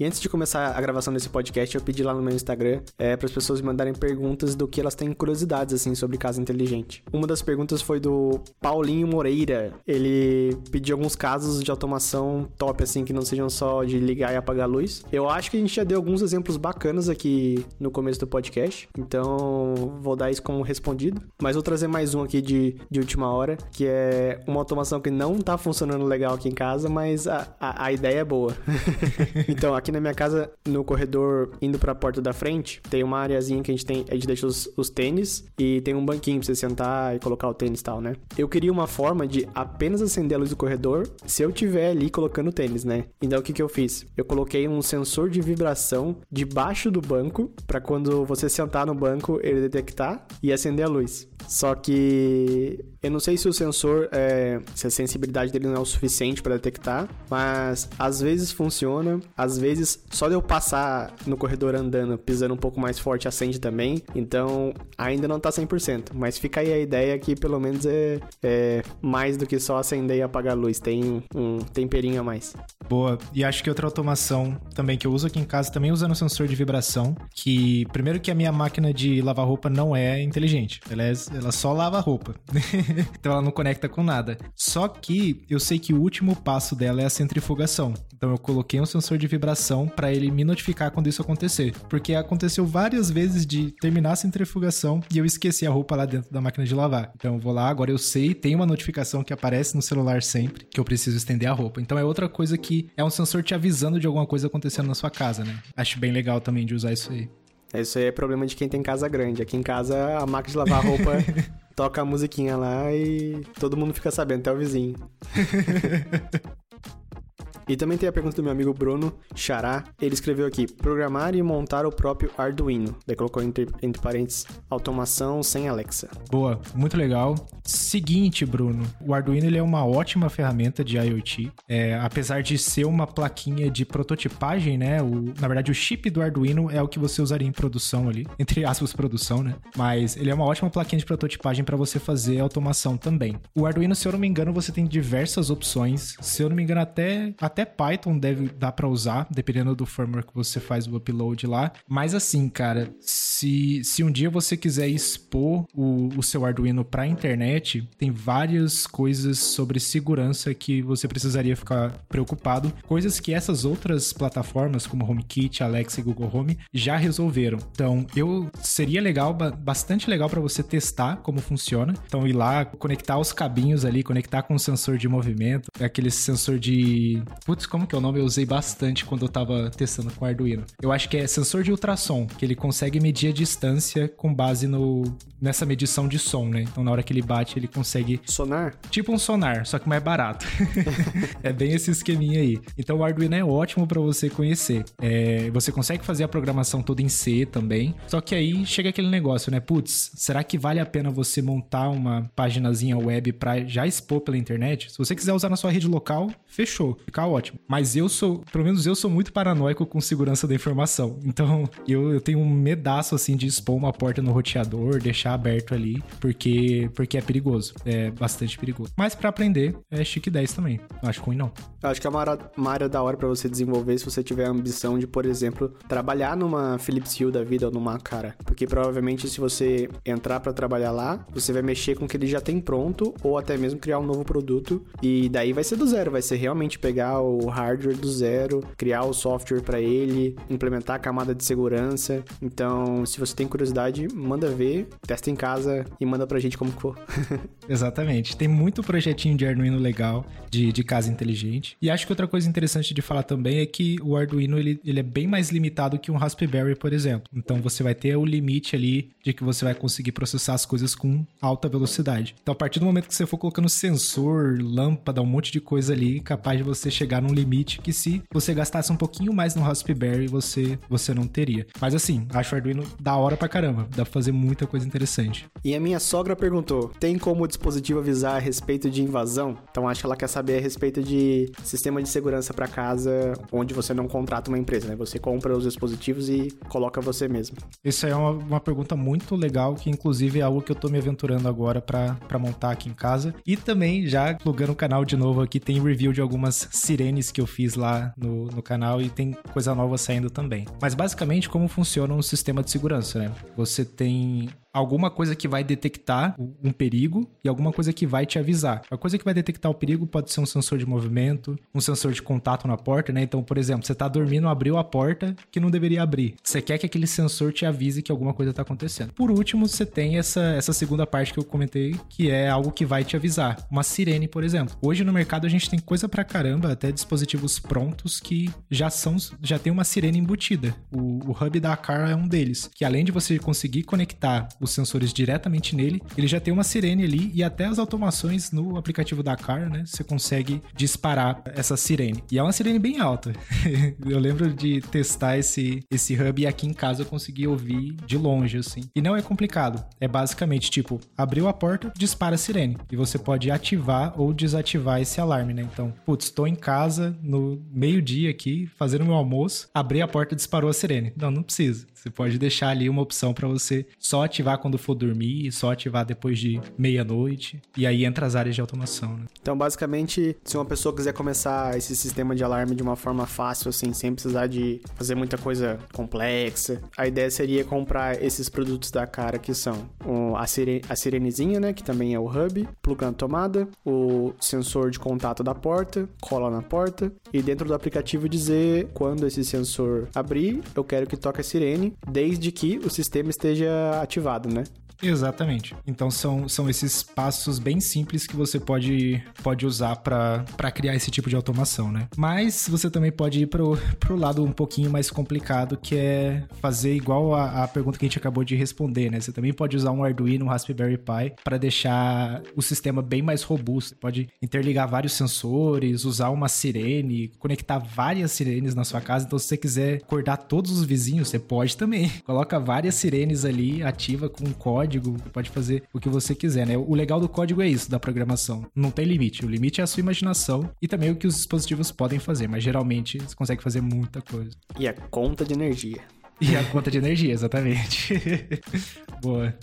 Speaker 2: E antes de começar a gravação desse podcast, eu pedi lá no meu Instagram é, para as pessoas mandarem perguntas do que elas têm curiosidades, assim, sobre casa inteligente. Uma das perguntas foi do Paulinho Moreira. Ele pediu alguns casos de automação top, assim, que não sejam só de ligar e apagar a luz. Eu acho que a gente já deu alguns exemplos bacanas aqui no começo do podcast, então vou dar isso como respondido. Mas vou trazer mais um aqui de, de última hora, que é uma automação que não tá funcionando legal aqui em casa, mas a, a, a ideia é boa. então, aqui aqui na minha casa, no corredor indo pra porta da frente, tem uma areazinha que a gente tem, a gente deixa os, os tênis e tem um banquinho pra você sentar e colocar o tênis e tal, né? Eu queria uma forma de apenas acender a luz do corredor se eu tiver ali colocando o tênis, né? Então o que que eu fiz? Eu coloquei um sensor de vibração debaixo do banco para quando você sentar no banco ele detectar e acender a luz. Só que eu não sei se o sensor, é, se a sensibilidade dele não é o suficiente para detectar, mas às vezes funciona, às vezes só de eu passar no corredor andando, pisando um pouco mais forte, acende também. Então ainda não tá 100%, mas fica aí a ideia que pelo menos é, é mais do que só acender e apagar a luz, tem um temperinho a mais.
Speaker 1: Boa. E acho que outra automação também que eu uso aqui em casa, também usando sensor de vibração, que primeiro que a minha máquina de lavar roupa não é inteligente, ela, é, ela só lava roupa. então ela não conecta com nada. Só que eu sei que o último passo dela é a centrifugação. Então eu coloquei um sensor de vibração para ele me notificar quando isso acontecer, porque aconteceu várias vezes de terminar a centrifugação e eu esqueci a roupa lá dentro da máquina de lavar. Então eu vou lá, agora eu sei, tem uma notificação que aparece no celular sempre que eu preciso estender a roupa. Então é outra coisa que é um sensor te avisando de alguma coisa acontecendo na sua casa, né? Acho bem legal também de usar isso aí.
Speaker 2: Isso aí é problema de quem tem casa grande. Aqui em casa, a máquina de lavar roupa toca a musiquinha lá e todo mundo fica sabendo, até o vizinho. E também tem a pergunta do meu amigo Bruno Xará. Ele escreveu aqui: programar e montar o próprio Arduino. Daí colocou entre, entre parênteses automação sem Alexa.
Speaker 1: Boa, muito legal. Seguinte, Bruno, o Arduino ele é uma ótima ferramenta de IoT. É, apesar de ser uma plaquinha de prototipagem, né? O, na verdade, o chip do Arduino é o que você usaria em produção ali, entre aspas, produção, né? Mas ele é uma ótima plaquinha de prototipagem para você fazer automação também. O Arduino, se eu não me engano, você tem diversas opções. Se eu não me engano, até, até Python deve dar para usar, dependendo do firmware que você faz o upload lá. Mas assim, cara, se, se um dia você quiser expor o, o seu Arduino para a internet, tem várias coisas sobre segurança que você precisaria ficar preocupado. Coisas que essas outras plataformas, como HomeKit, Alexa e Google Home, já resolveram. Então, eu seria legal, bastante legal para você testar como funciona. Então, ir lá, conectar os cabinhos ali, conectar com o sensor de movimento, aquele sensor de. Putz, como que é o nome? Eu usei bastante quando eu tava testando com o Arduino. Eu acho que é sensor de ultrassom, que ele consegue medir a distância com base no, nessa medição de som, né? Então na hora que ele bate, ele consegue.
Speaker 2: Sonar?
Speaker 1: Tipo um sonar, só que mais barato. é bem esse esqueminha aí. Então o Arduino é ótimo para você conhecer. É, você consegue fazer a programação toda em C também. Só que aí chega aquele negócio, né? Putz, será que vale a pena você montar uma paginazinha web para já expor pela internet? Se você quiser usar na sua rede local, fechou, fica ótimo. Mas eu sou, pelo menos eu sou muito paranoico com segurança da informação. Então eu, eu tenho um medaço assim de expor uma porta no roteador, deixar aberto ali, porque porque é perigoso, é bastante perigoso. Mas para aprender é chique 10 também. Não acho ruim não.
Speaker 2: Eu acho que é uma área, uma área da hora para você desenvolver se você tiver a ambição de, por exemplo, trabalhar numa Philips Hue da vida ou numa cara, porque provavelmente se você entrar para trabalhar lá, você vai mexer com o que ele já tem pronto ou até mesmo criar um novo produto e daí vai ser do zero, vai ser realmente pegar o hardware do zero, criar o software para ele, implementar a camada de segurança. Então, se você tem curiosidade, manda ver, testa em casa e manda pra gente como for.
Speaker 1: Exatamente. Tem muito projetinho de Arduino legal, de, de casa inteligente. E acho que outra coisa interessante de falar também é que o Arduino ele, ele é bem mais limitado que um Raspberry, por exemplo. Então você vai ter o limite ali de que você vai conseguir processar as coisas com alta velocidade. Então a partir do momento que você for colocando sensor, lâmpada, um monte de coisa ali, capaz de você chegar num limite que se você gastasse um pouquinho mais no Raspberry, você, você não teria. Mas assim, acho o Arduino da hora pra caramba. Dá pra fazer muita coisa interessante.
Speaker 2: E a minha sogra perguntou: tem como o dispositivo avisar a respeito de invasão? Então acho que ela quer saber a respeito de sistema de segurança para casa, onde você não contrata uma empresa, né? Você compra os dispositivos e coloca você mesmo.
Speaker 1: Isso é uma, uma pergunta muito legal, que inclusive é algo que eu tô me aventurando agora para montar aqui em casa. E também, já plugando o canal de novo aqui, tem review de algumas sirenes que eu fiz lá no, no canal e tem coisa nova saindo também. Mas basicamente, como funciona um sistema de segurança, né? Você tem alguma coisa que vai detectar um perigo e alguma coisa que vai te avisar. A coisa que vai detectar o perigo pode ser um sensor de movimento, um sensor de contato na porta, né? Então, por exemplo, você tá dormindo, abriu a porta que não deveria abrir. Você quer que aquele sensor te avise que alguma coisa tá acontecendo. Por último, você tem essa, essa segunda parte que eu comentei, que é algo que vai te avisar. Uma sirene, por exemplo. Hoje no mercado a gente tem coisa pra caramba, até dispositivos prontos que já são já tem uma sirene embutida. O, o hub da Car é um deles, que além de você conseguir conectar os sensores diretamente nele, ele já tem uma sirene ali e até as automações no aplicativo da Car, né? Você consegue disparar essa sirene. E é uma sirene bem alta. eu lembro de testar esse, esse hub e aqui em casa eu consegui ouvir de longe, assim. E não é complicado. É basicamente tipo, abriu a porta, dispara a sirene. E você pode ativar ou desativar esse alarme, né? Então, putz, estou em casa no meio-dia aqui, fazendo meu almoço, abri a porta disparou a sirene. Não, não precisa. Você pode deixar ali uma opção para você só ativar quando for dormir, só ativar depois de meia-noite. E aí entra as áreas de automação, né?
Speaker 2: Então, basicamente, se uma pessoa quiser começar esse sistema de alarme de uma forma fácil, assim, sem precisar de fazer muita coisa complexa, a ideia seria comprar esses produtos da cara que são a, a sirenezinha, né? Que também é o hub, plug na tomada, o sensor de contato da porta, cola na porta, e dentro do aplicativo dizer quando esse sensor abrir, eu quero que toque a sirene desde que o sistema esteja ativado, né?
Speaker 1: Exatamente. Então são, são esses passos bem simples que você pode, pode usar para criar esse tipo de automação, né? Mas você também pode ir pro, pro lado um pouquinho mais complicado, que é fazer igual a, a pergunta que a gente acabou de responder, né? Você também pode usar um Arduino, um Raspberry Pi para deixar o sistema bem mais robusto. Você pode interligar vários sensores, usar uma sirene, conectar várias sirenes na sua casa. Então, se você quiser acordar todos os vizinhos, você pode também. Coloca várias sirenes ali, ativa com código código, pode fazer o que você quiser, né? O legal do código é isso, da programação. Não tem limite. O limite é a sua imaginação e também o que os dispositivos podem fazer, mas geralmente você consegue fazer muita coisa.
Speaker 2: E a conta de energia.
Speaker 1: E a conta de energia, exatamente. Boa.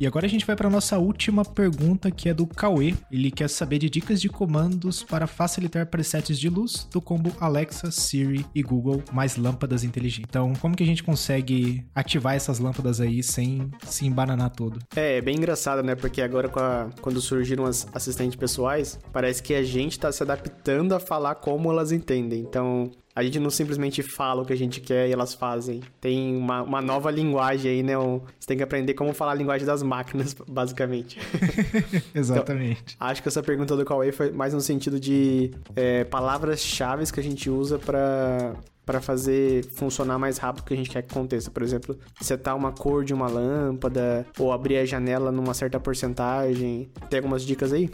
Speaker 1: E agora a gente vai para nossa última pergunta, que é do Cauê. Ele quer saber de dicas de comandos para facilitar presets de luz do combo Alexa, Siri e Google mais lâmpadas inteligentes. Então, como que a gente consegue ativar essas lâmpadas aí sem se embananar todo?
Speaker 2: É, é bem engraçado, né? Porque agora a, quando surgiram as assistentes pessoais, parece que a gente está se adaptando a falar como elas entendem. Então, a gente não simplesmente fala o que a gente quer e elas fazem. Tem uma, uma nova linguagem aí, né? Um, você tem que aprender como falar a linguagem das máquinas, basicamente.
Speaker 1: Exatamente.
Speaker 2: Então, acho que essa pergunta do Cauê foi mais no sentido de é, palavras-chave que a gente usa para para fazer funcionar mais rápido que a gente quer que aconteça. Por exemplo, setar uma cor de uma lâmpada ou abrir a janela numa certa porcentagem. Tem algumas dicas aí?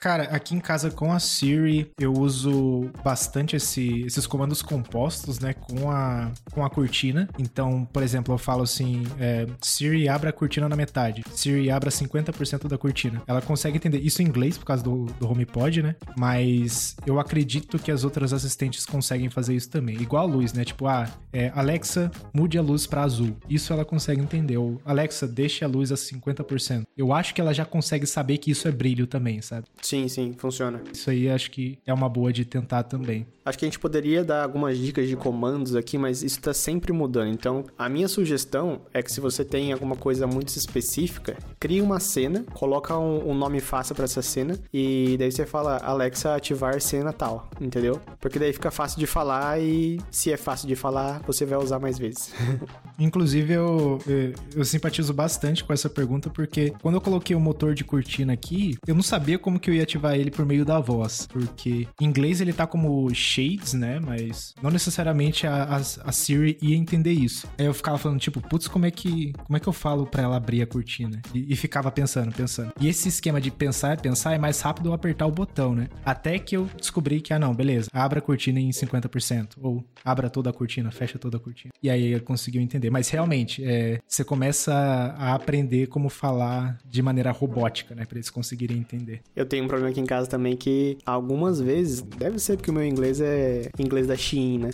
Speaker 1: Cara, aqui em casa com a Siri, eu uso bastante esse, esses comandos compostos, né, com a, com a cortina. Então, por exemplo, eu falo assim, é, Siri, abra a cortina na metade. Siri, abra 50% da cortina. Ela consegue entender isso em inglês, por causa do, do HomePod, né? Mas eu acredito que as outras assistentes conseguem fazer isso também. Igual a luz, né? Tipo, ah, é, Alexa, mude a luz para azul. Isso ela consegue entender. Ou, Alexa, deixe a luz a 50%. Eu acho que ela já consegue saber que isso é brilho também, sabe?
Speaker 2: Sim, sim, funciona.
Speaker 1: Isso aí acho que é uma boa de tentar também.
Speaker 2: Acho que a gente poderia dar algumas dicas de comandos aqui, mas isso está sempre mudando. Então, a minha sugestão é que se você tem alguma coisa muito específica, crie uma cena, coloca um, um nome fácil para essa cena e daí você fala Alexa ativar cena tal, entendeu? Porque daí fica fácil de falar e se é fácil de falar, você vai usar mais vezes.
Speaker 1: Inclusive, eu, eu, eu simpatizo bastante com essa pergunta porque quando eu coloquei o motor de cortina aqui, eu não sabia como que eu ia ativar ele por meio da voz, porque em inglês ele tá como shades, né? Mas não necessariamente a, a, a Siri ia entender isso. Aí eu ficava falando, tipo, putz, como é que, como é que eu falo para ela abrir a cortina? E, e, ficava pensando, pensando. E esse esquema de pensar, pensar é mais rápido eu apertar o botão, né? Até que eu descobri que, ah, não, beleza, abra a cortina em 50%. Ou abra toda a cortina, fecha toda a cortina. E aí ele conseguiu entender. Mas realmente, é, você começa a aprender como falar de maneira robótica, né? Pra eles conseguirem entender.
Speaker 2: Eu tenho um problema aqui em casa também que algumas vezes, deve ser porque o meu inglês é inglês da China.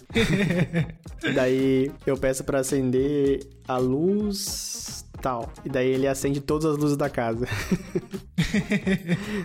Speaker 2: Daí eu peço para acender a luz tal. E daí ele acende todas as luzes da casa.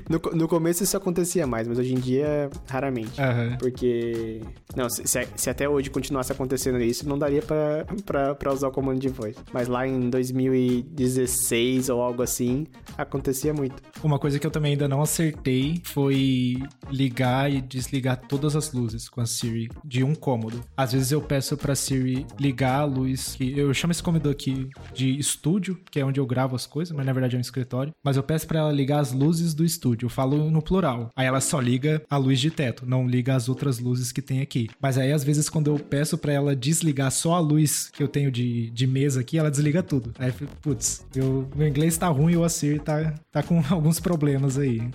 Speaker 2: no, no começo isso acontecia mais, mas hoje em dia, raramente.
Speaker 1: Aham.
Speaker 2: Porque. Não, se, se- se até hoje continuasse acontecendo isso, não daria pra, pra, pra usar o comando de voz. Mas lá em 2016 ou algo assim, acontecia muito.
Speaker 1: Uma coisa que eu também ainda não acertei foi ligar e desligar todas as luzes com a Siri de um cômodo. Às vezes eu peço pra Siri ligar a luz, que eu chamo esse cômodo aqui de estúdio, que é onde eu gravo as coisas, mas na verdade é um escritório. Mas eu peço pra ela ligar as luzes do estúdio. Eu falo no plural. Aí ela só liga a luz de teto, não liga as outras luzes que tem aqui. Mas aí às vezes quando eu peço pra ela desligar só a luz que eu tenho de, de mesa aqui, ela desliga tudo. Aí putz, eu- meu inglês tá ruim o Siri tá, tá com alguns problemas aí.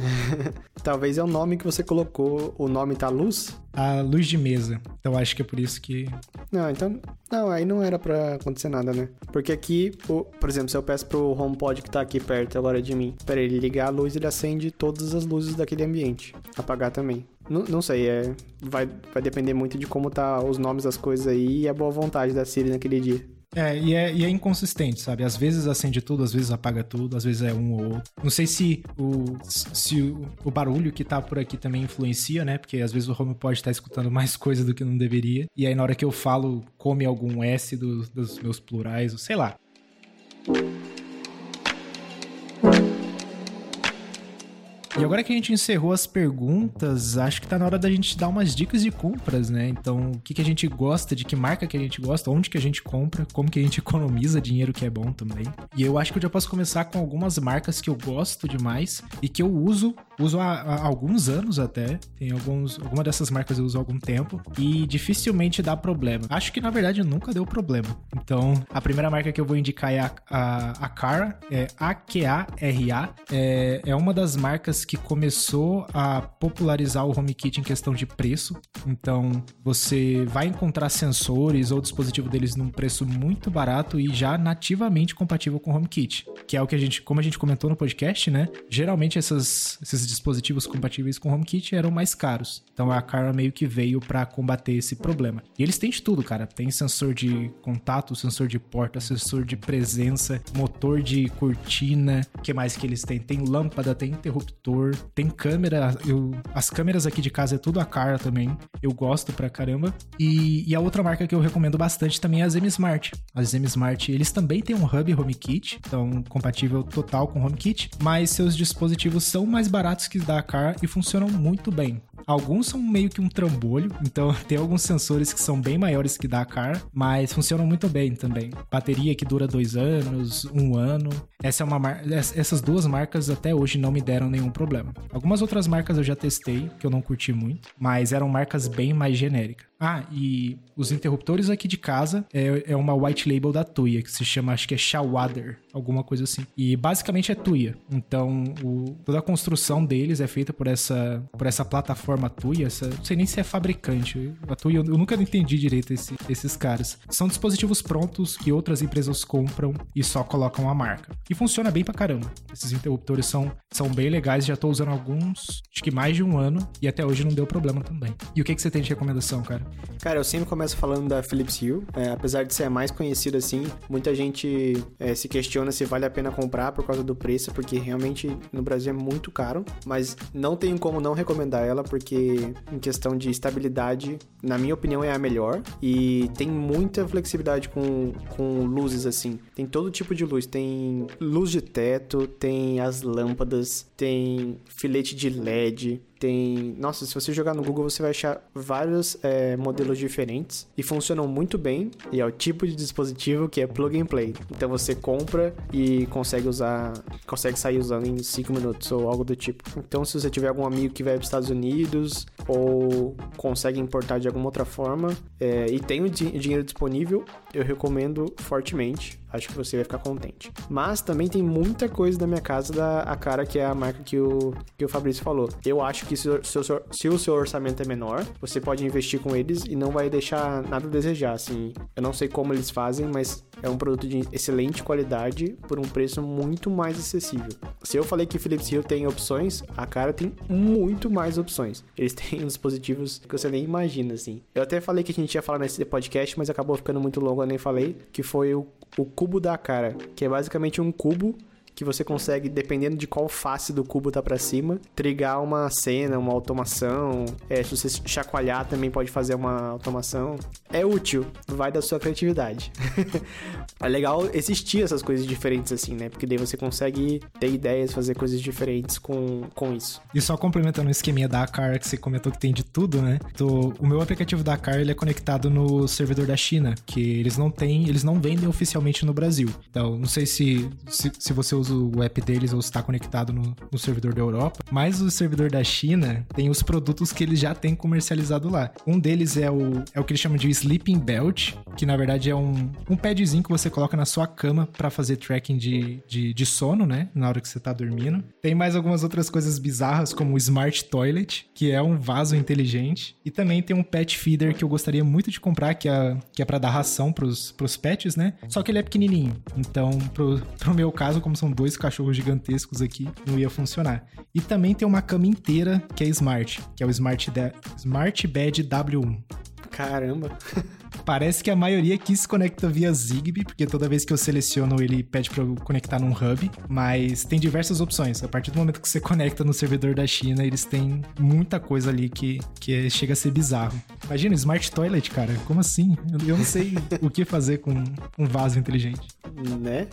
Speaker 2: Talvez é o nome que você colocou, o nome tá luz?
Speaker 1: A luz de mesa. Então acho que é por isso que.
Speaker 2: Não, então. Não, aí não era pra acontecer nada, né? Porque aqui, o- por exemplo, se eu peço pro HomePod que tá aqui perto agora de mim, pra ele ligar a luz, ele acende todas as luzes daquele ambiente. Apagar também. Não, não sei, é, vai, vai depender muito de como tá os nomes das coisas aí e a boa vontade da Siri naquele dia.
Speaker 1: É e, é, e é inconsistente, sabe? Às vezes acende tudo, às vezes apaga tudo, às vezes é um ou outro. Não sei se o, se o, o barulho que tá por aqui também influencia, né? Porque às vezes o home pode estar escutando mais coisa do que não deveria. E aí na hora que eu falo, come algum S dos, dos meus plurais, sei lá. E agora que a gente encerrou as perguntas, acho que tá na hora da gente dar umas dicas de compras, né? Então, o que, que a gente gosta, de que marca que a gente gosta, onde que a gente compra, como que a gente economiza dinheiro que é bom também. E eu acho que eu já posso começar com algumas marcas que eu gosto demais e que eu uso, uso há, há alguns anos até. Tem alguns, alguma dessas marcas eu uso há algum tempo e dificilmente dá problema. Acho que na verdade nunca deu problema. Então, a primeira marca que eu vou indicar é a, a, a Cara, é A-Q-A-R-A. É, é uma das marcas que começou a popularizar o HomeKit em questão de preço. Então, você vai encontrar sensores ou dispositivo deles num preço muito barato e já nativamente compatível com o HomeKit, que é o que a gente, como a gente comentou no podcast, né? Geralmente essas, esses dispositivos compatíveis com HomeKit eram mais caros. Então a Cara meio que veio para combater esse problema. E eles têm de tudo, cara. Tem sensor de contato, sensor de porta, sensor de presença, motor de cortina. O que mais que eles têm? Tem lâmpada, tem interruptor, tem câmera. Eu, as câmeras aqui de casa é tudo a Cara também. Eu gosto pra caramba. E, e a outra marca que eu recomendo bastante também é a Zem Smart. A Zem Smart, eles também têm um hub HomeKit, então compatível total com HomeKit, mas seus dispositivos são mais baratos que da Car e funcionam muito bem. Alguns são meio que um trambolho, então tem alguns sensores que são bem maiores que da Car, mas funcionam muito bem também. Bateria que dura dois anos, um ano. Essa é uma mar... ess- Essas duas marcas até hoje não me deram nenhum problema. Algumas outras marcas eu já testei, que eu não curti muito, mas eram marcas bem mais genéricas. Ah, e os interruptores aqui de casa é, é uma white label da Tuya, que se chama, acho que é Shawader, alguma coisa assim. E basicamente é Tuya. Então, o- toda a construção deles é feita por essa, por essa plataforma Tuya. Essa, não sei nem se é fabricante. A Tuya, eu, eu nunca entendi direito esse- esses caras. São dispositivos prontos que outras empresas compram e só colocam a marca. E funciona bem pra caramba. Esses interruptores são, são bem legais, já tô usando alguns, acho que mais de um ano, e até hoje não deu problema também. E o que, que você tem de recomendação, cara?
Speaker 2: Cara, eu sempre começo falando da Philips Hue. É, apesar de ser a mais conhecida assim, muita gente é, se questiona se vale a pena comprar por causa do preço, porque realmente no Brasil é muito caro. Mas não tenho como não recomendar ela, porque em questão de estabilidade, na minha opinião, é a melhor. E tem muita flexibilidade com, com luzes assim. Tem todo tipo de luz. Tem luz de teto, tem as lâmpadas, tem filete de LED, tem. Nossa, se você jogar no Google, você vai achar vários é, modelos diferentes e funcionam muito bem. E é o tipo de dispositivo que é plug and play. Então você compra e consegue usar, consegue sair usando em 5 minutos ou algo do tipo. Então, se você tiver algum amigo que vai para os Estados Unidos ou consegue importar de alguma outra forma é, e tem o di- dinheiro disponível, eu recomendo fortemente. Acho que você vai ficar contente. Mas também tem muita coisa da minha casa da a cara que é a marca que o, que o Fabrício falou. Eu acho que se, o seu- se o seu orçamento é menor, você pode investir com eles e não vai deixar nada a desejar. Assim, eu não sei como eles fazem, mas é um produto de excelente qualidade por um preço muito mais acessível. Se eu falei que Philips Hue tem opções, a cara tem muito mais opções. Eles têm dispositivos que você nem imagina, assim. Eu até falei que a gente ia falar nesse podcast, mas acabou ficando muito longo, eu nem falei, que foi o, o cubo da cara, que é basicamente um cubo que você consegue, dependendo de qual face do cubo tá para cima, trigar uma cena, uma automação. É, se você chacoalhar também pode fazer uma automação. É útil, vai da sua criatividade. é legal existir essas coisas diferentes assim, né? Porque daí você consegue ter ideias, fazer coisas diferentes com, com isso.
Speaker 1: E só complementando o esqueminha da Car que você comentou que tem de tudo, né? Então, o meu aplicativo da Car ele é conectado no servidor da China, que eles não têm, eles não vendem oficialmente no Brasil. Então, não sei se, se, se você usa o app deles ou está conectado no, no, servidor da Europa, mas o servidor da China tem os produtos que eles já têm comercializado lá. Um deles é o, é o que eles chamam de Sleeping Belt, que na verdade é um, um padzinho que você coloca na sua cama para fazer tracking de, de, de, sono, né? Na hora que você tá dormindo. Tem mais algumas outras coisas bizarras, como o Smart Toilet, que é um vaso inteligente. E também tem um pet feeder que eu gostaria muito de comprar, que é, que é para dar ração pros, pros pets, né? Só que ele é pequenininho. Então, pro, pro meu caso, como são dois cachorros gigantescos aqui, não ia funcionar. E também tem uma cama inteira que é Smart, que é o Smart, Smart Bed W1.
Speaker 2: Caramba!
Speaker 1: Parece que a maioria aqui se conecta via Zigbee, porque toda vez que eu seleciono ele pede para eu conectar num hub, mas tem diversas opções. A partir do momento que você conecta no servidor da China, eles têm muita coisa ali que, que é, chega a ser bizarro. Imagina, Smart Toilet, cara, como assim? Eu, não sei o que fazer com um vaso inteligente.
Speaker 2: Né?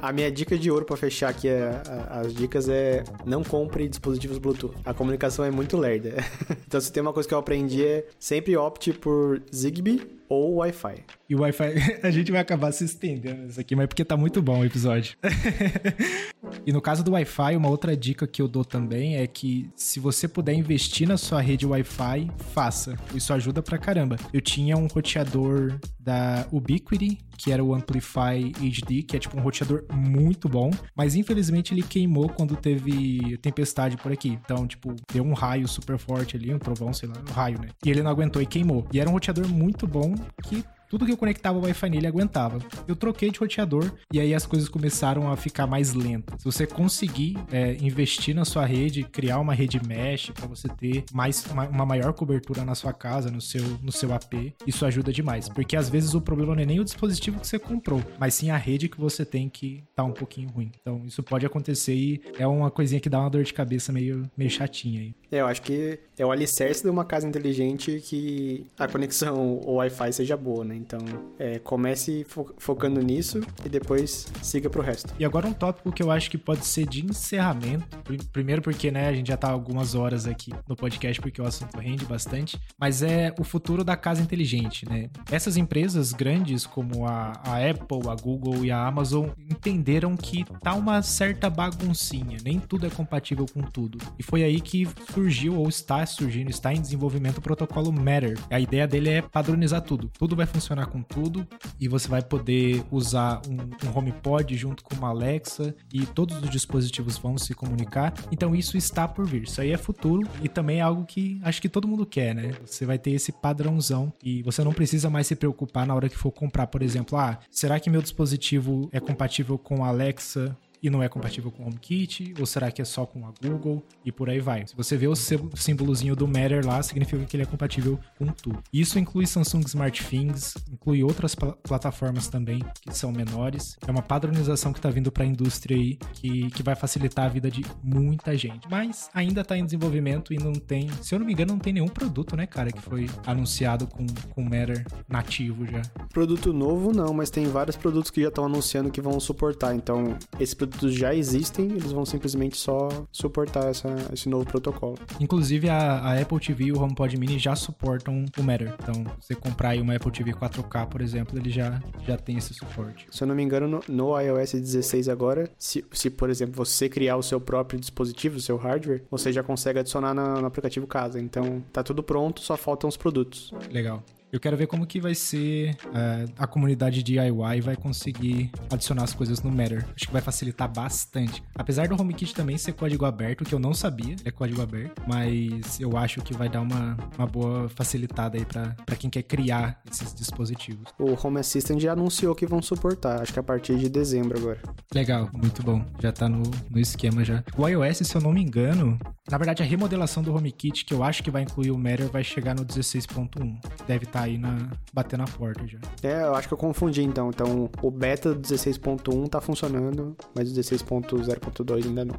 Speaker 2: A minha dica de ouro para fechar aqui é, as dicas é não compre dispositivos Bluetooth. A comunicação é muito lerda. então, se tem uma coisa que eu aprendi é sempre opte por Zigbee ou Wi-Fi.
Speaker 1: E o Wi-Fi, a gente vai acabar se estendendo isso aqui, mas porque tá muito bom o episódio. e no caso do Wi-Fi, uma outra dica que eu dou também é que se você puder investir na sua rede Wi-Fi, faça. Isso ajuda pra caramba. Eu tinha um roteador da Ubiquiti, que era o Amplify HD, que é tipo um roteador muito bom, mas infelizmente ele queimou quando teve tempestade por aqui. Então, tipo, deu um raio super forte ali, um trovão, sei lá, um raio, né? E ele não aguentou e queimou. E era um roteador muito bom que tudo que eu conectava o Wi-Fi nele aguentava. Eu troquei de roteador e aí as coisas começaram a ficar mais lentas. Se você conseguir é, investir na sua rede, criar uma rede mesh para você ter mais uma, maior cobertura na sua casa, no seu, no seu AP, isso ajuda demais. Porque às vezes o problema não é nem o dispositivo que você comprou, mas sim a rede que você tem que tá um pouquinho ruim. Então isso pode acontecer e é uma coisinha que dá uma dor de cabeça meio, meio chatinha aí.
Speaker 2: É, eu acho que é o alicerce de uma casa inteligente que a conexão o Wi-Fi seja boa, né? Então, é, comece fo focando nisso e depois siga pro resto.
Speaker 1: E agora um tópico que eu acho que pode ser de encerramento. Primeiro porque, né, a gente já tá algumas horas aqui no podcast porque o assunto rende bastante, mas é o futuro da casa inteligente, né? Essas empresas grandes como a, a Apple, a Google e a Amazon entenderam que tá uma certa baguncinha, nem tudo é compatível com tudo. E foi aí que surgiu ou está surgindo, está em desenvolvimento o protocolo Matter. A ideia dele é padronizar tudo. Tudo vai funcionar funcionar com tudo e você vai poder usar um, um HomePod junto com uma Alexa e todos os dispositivos vão se comunicar. Então isso está por vir. Isso aí é futuro e também é algo que acho que todo mundo quer, né? Você vai ter esse padrãozão e você não precisa mais se preocupar na hora que for comprar, por exemplo, ah, será que meu dispositivo é compatível com a Alexa e não é compatível com o HomeKit? Ou será que é só com a Google? E por aí vai. Se você vê o símbolozinho do Matter lá, significa que ele é compatível com tudo. Isso inclui Samsung Smart Things, inclui outras pl plataformas também que são menores. É uma padronização que está vindo para a indústria aí que, que vai facilitar a vida de muita gente. Mas ainda está em desenvolvimento e não tem, se eu não me engano, não tem nenhum produto, né, cara, que foi anunciado com, com Matter nativo já.
Speaker 2: Produto novo não, mas tem vários produtos que já estão anunciando que vão suportar. Então, esse produto produtos já existem, eles vão simplesmente só suportar essa, esse novo protocolo.
Speaker 1: Inclusive, a, a, Apple TV e o HomePod Mini já suportam o Matter. Então, você comprar aí uma Apple TV 4K, por exemplo, ele já, já tem esse suporte.
Speaker 2: Se eu não me engano, no, no iOS 16 agora, se, se, por exemplo, você criar o seu próprio dispositivo, o seu hardware, você já consegue adicionar na, no aplicativo casa. Então, tá tudo pronto, só faltam os produtos.
Speaker 1: Legal. Eu quero ver como que vai ser uh, a comunidade DIY vai conseguir adicionar as coisas no Matter. Acho que vai facilitar bastante. Apesar do HomeKit também ser código aberto, que eu não sabia, é código aberto, mas eu acho que vai dar uma, uma boa facilitada aí para quem quer criar esses dispositivos.
Speaker 2: O Home Assistant já anunciou que vão suportar, acho que a partir de dezembro agora.
Speaker 1: Legal, muito bom. Já tá no, no esquema já. O iOS, se eu não me engano, Na verdade, a remodelação do HomeKit, que eu acho que vai incluir o Matter, vai chegar no 16.1. Deve estar tá aí na batendo a porta já.
Speaker 2: É, eu acho que eu confundi então. Então, o beta do 16.1 tá funcionando, mas o 16.0.2 ainda não.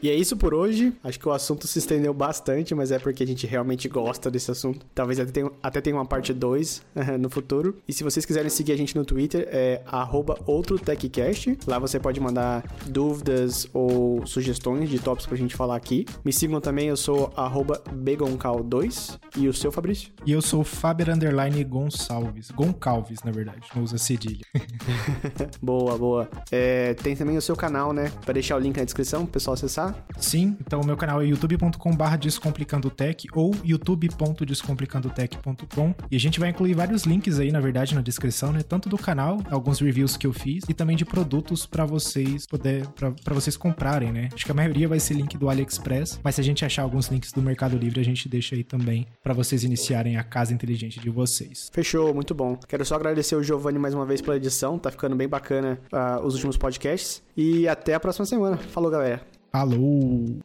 Speaker 2: E é isso por hoje. Acho que o assunto se estendeu bastante, mas é porque a gente realmente gosta desse assunto. Talvez até tenha, até tenha uma parte 2 no futuro. E se vocês quiserem seguir a gente no Twitter, é OutroTechCast. Lá você pode mandar dúvidas ou sugestões de tópicos pra gente falar aqui. Me sigam também, eu sou BegonCal2. E o seu, Fabrício?
Speaker 1: E eu sou Faber Underline Gonçalves. Goncalves, na verdade. Não usa cedilha.
Speaker 2: boa, boa. É, tem também o seu canal, né? Pra deixar o link na descrição pro pessoal acessar.
Speaker 1: Sim, então o meu canal é youtube.com.br descomplicandotech ou youtube.descomplicandotech.com e a gente vai incluir vários links aí, na verdade, na descrição, né? Tanto do canal, alguns reviews que eu fiz e também de produtos para vocês poder para vocês comprarem, né? Acho que a maioria vai ser link do AliExpress, mas se a gente achar alguns links do Mercado Livre, a gente deixa aí também para vocês iniciarem a casa inteligente de vocês.
Speaker 2: Fechou, muito bom. Quero só agradecer o Giovanni mais uma vez pela edição, tá ficando bem bacana uh, os últimos podcasts e até a próxima semana. Falou, galera.
Speaker 1: Alô!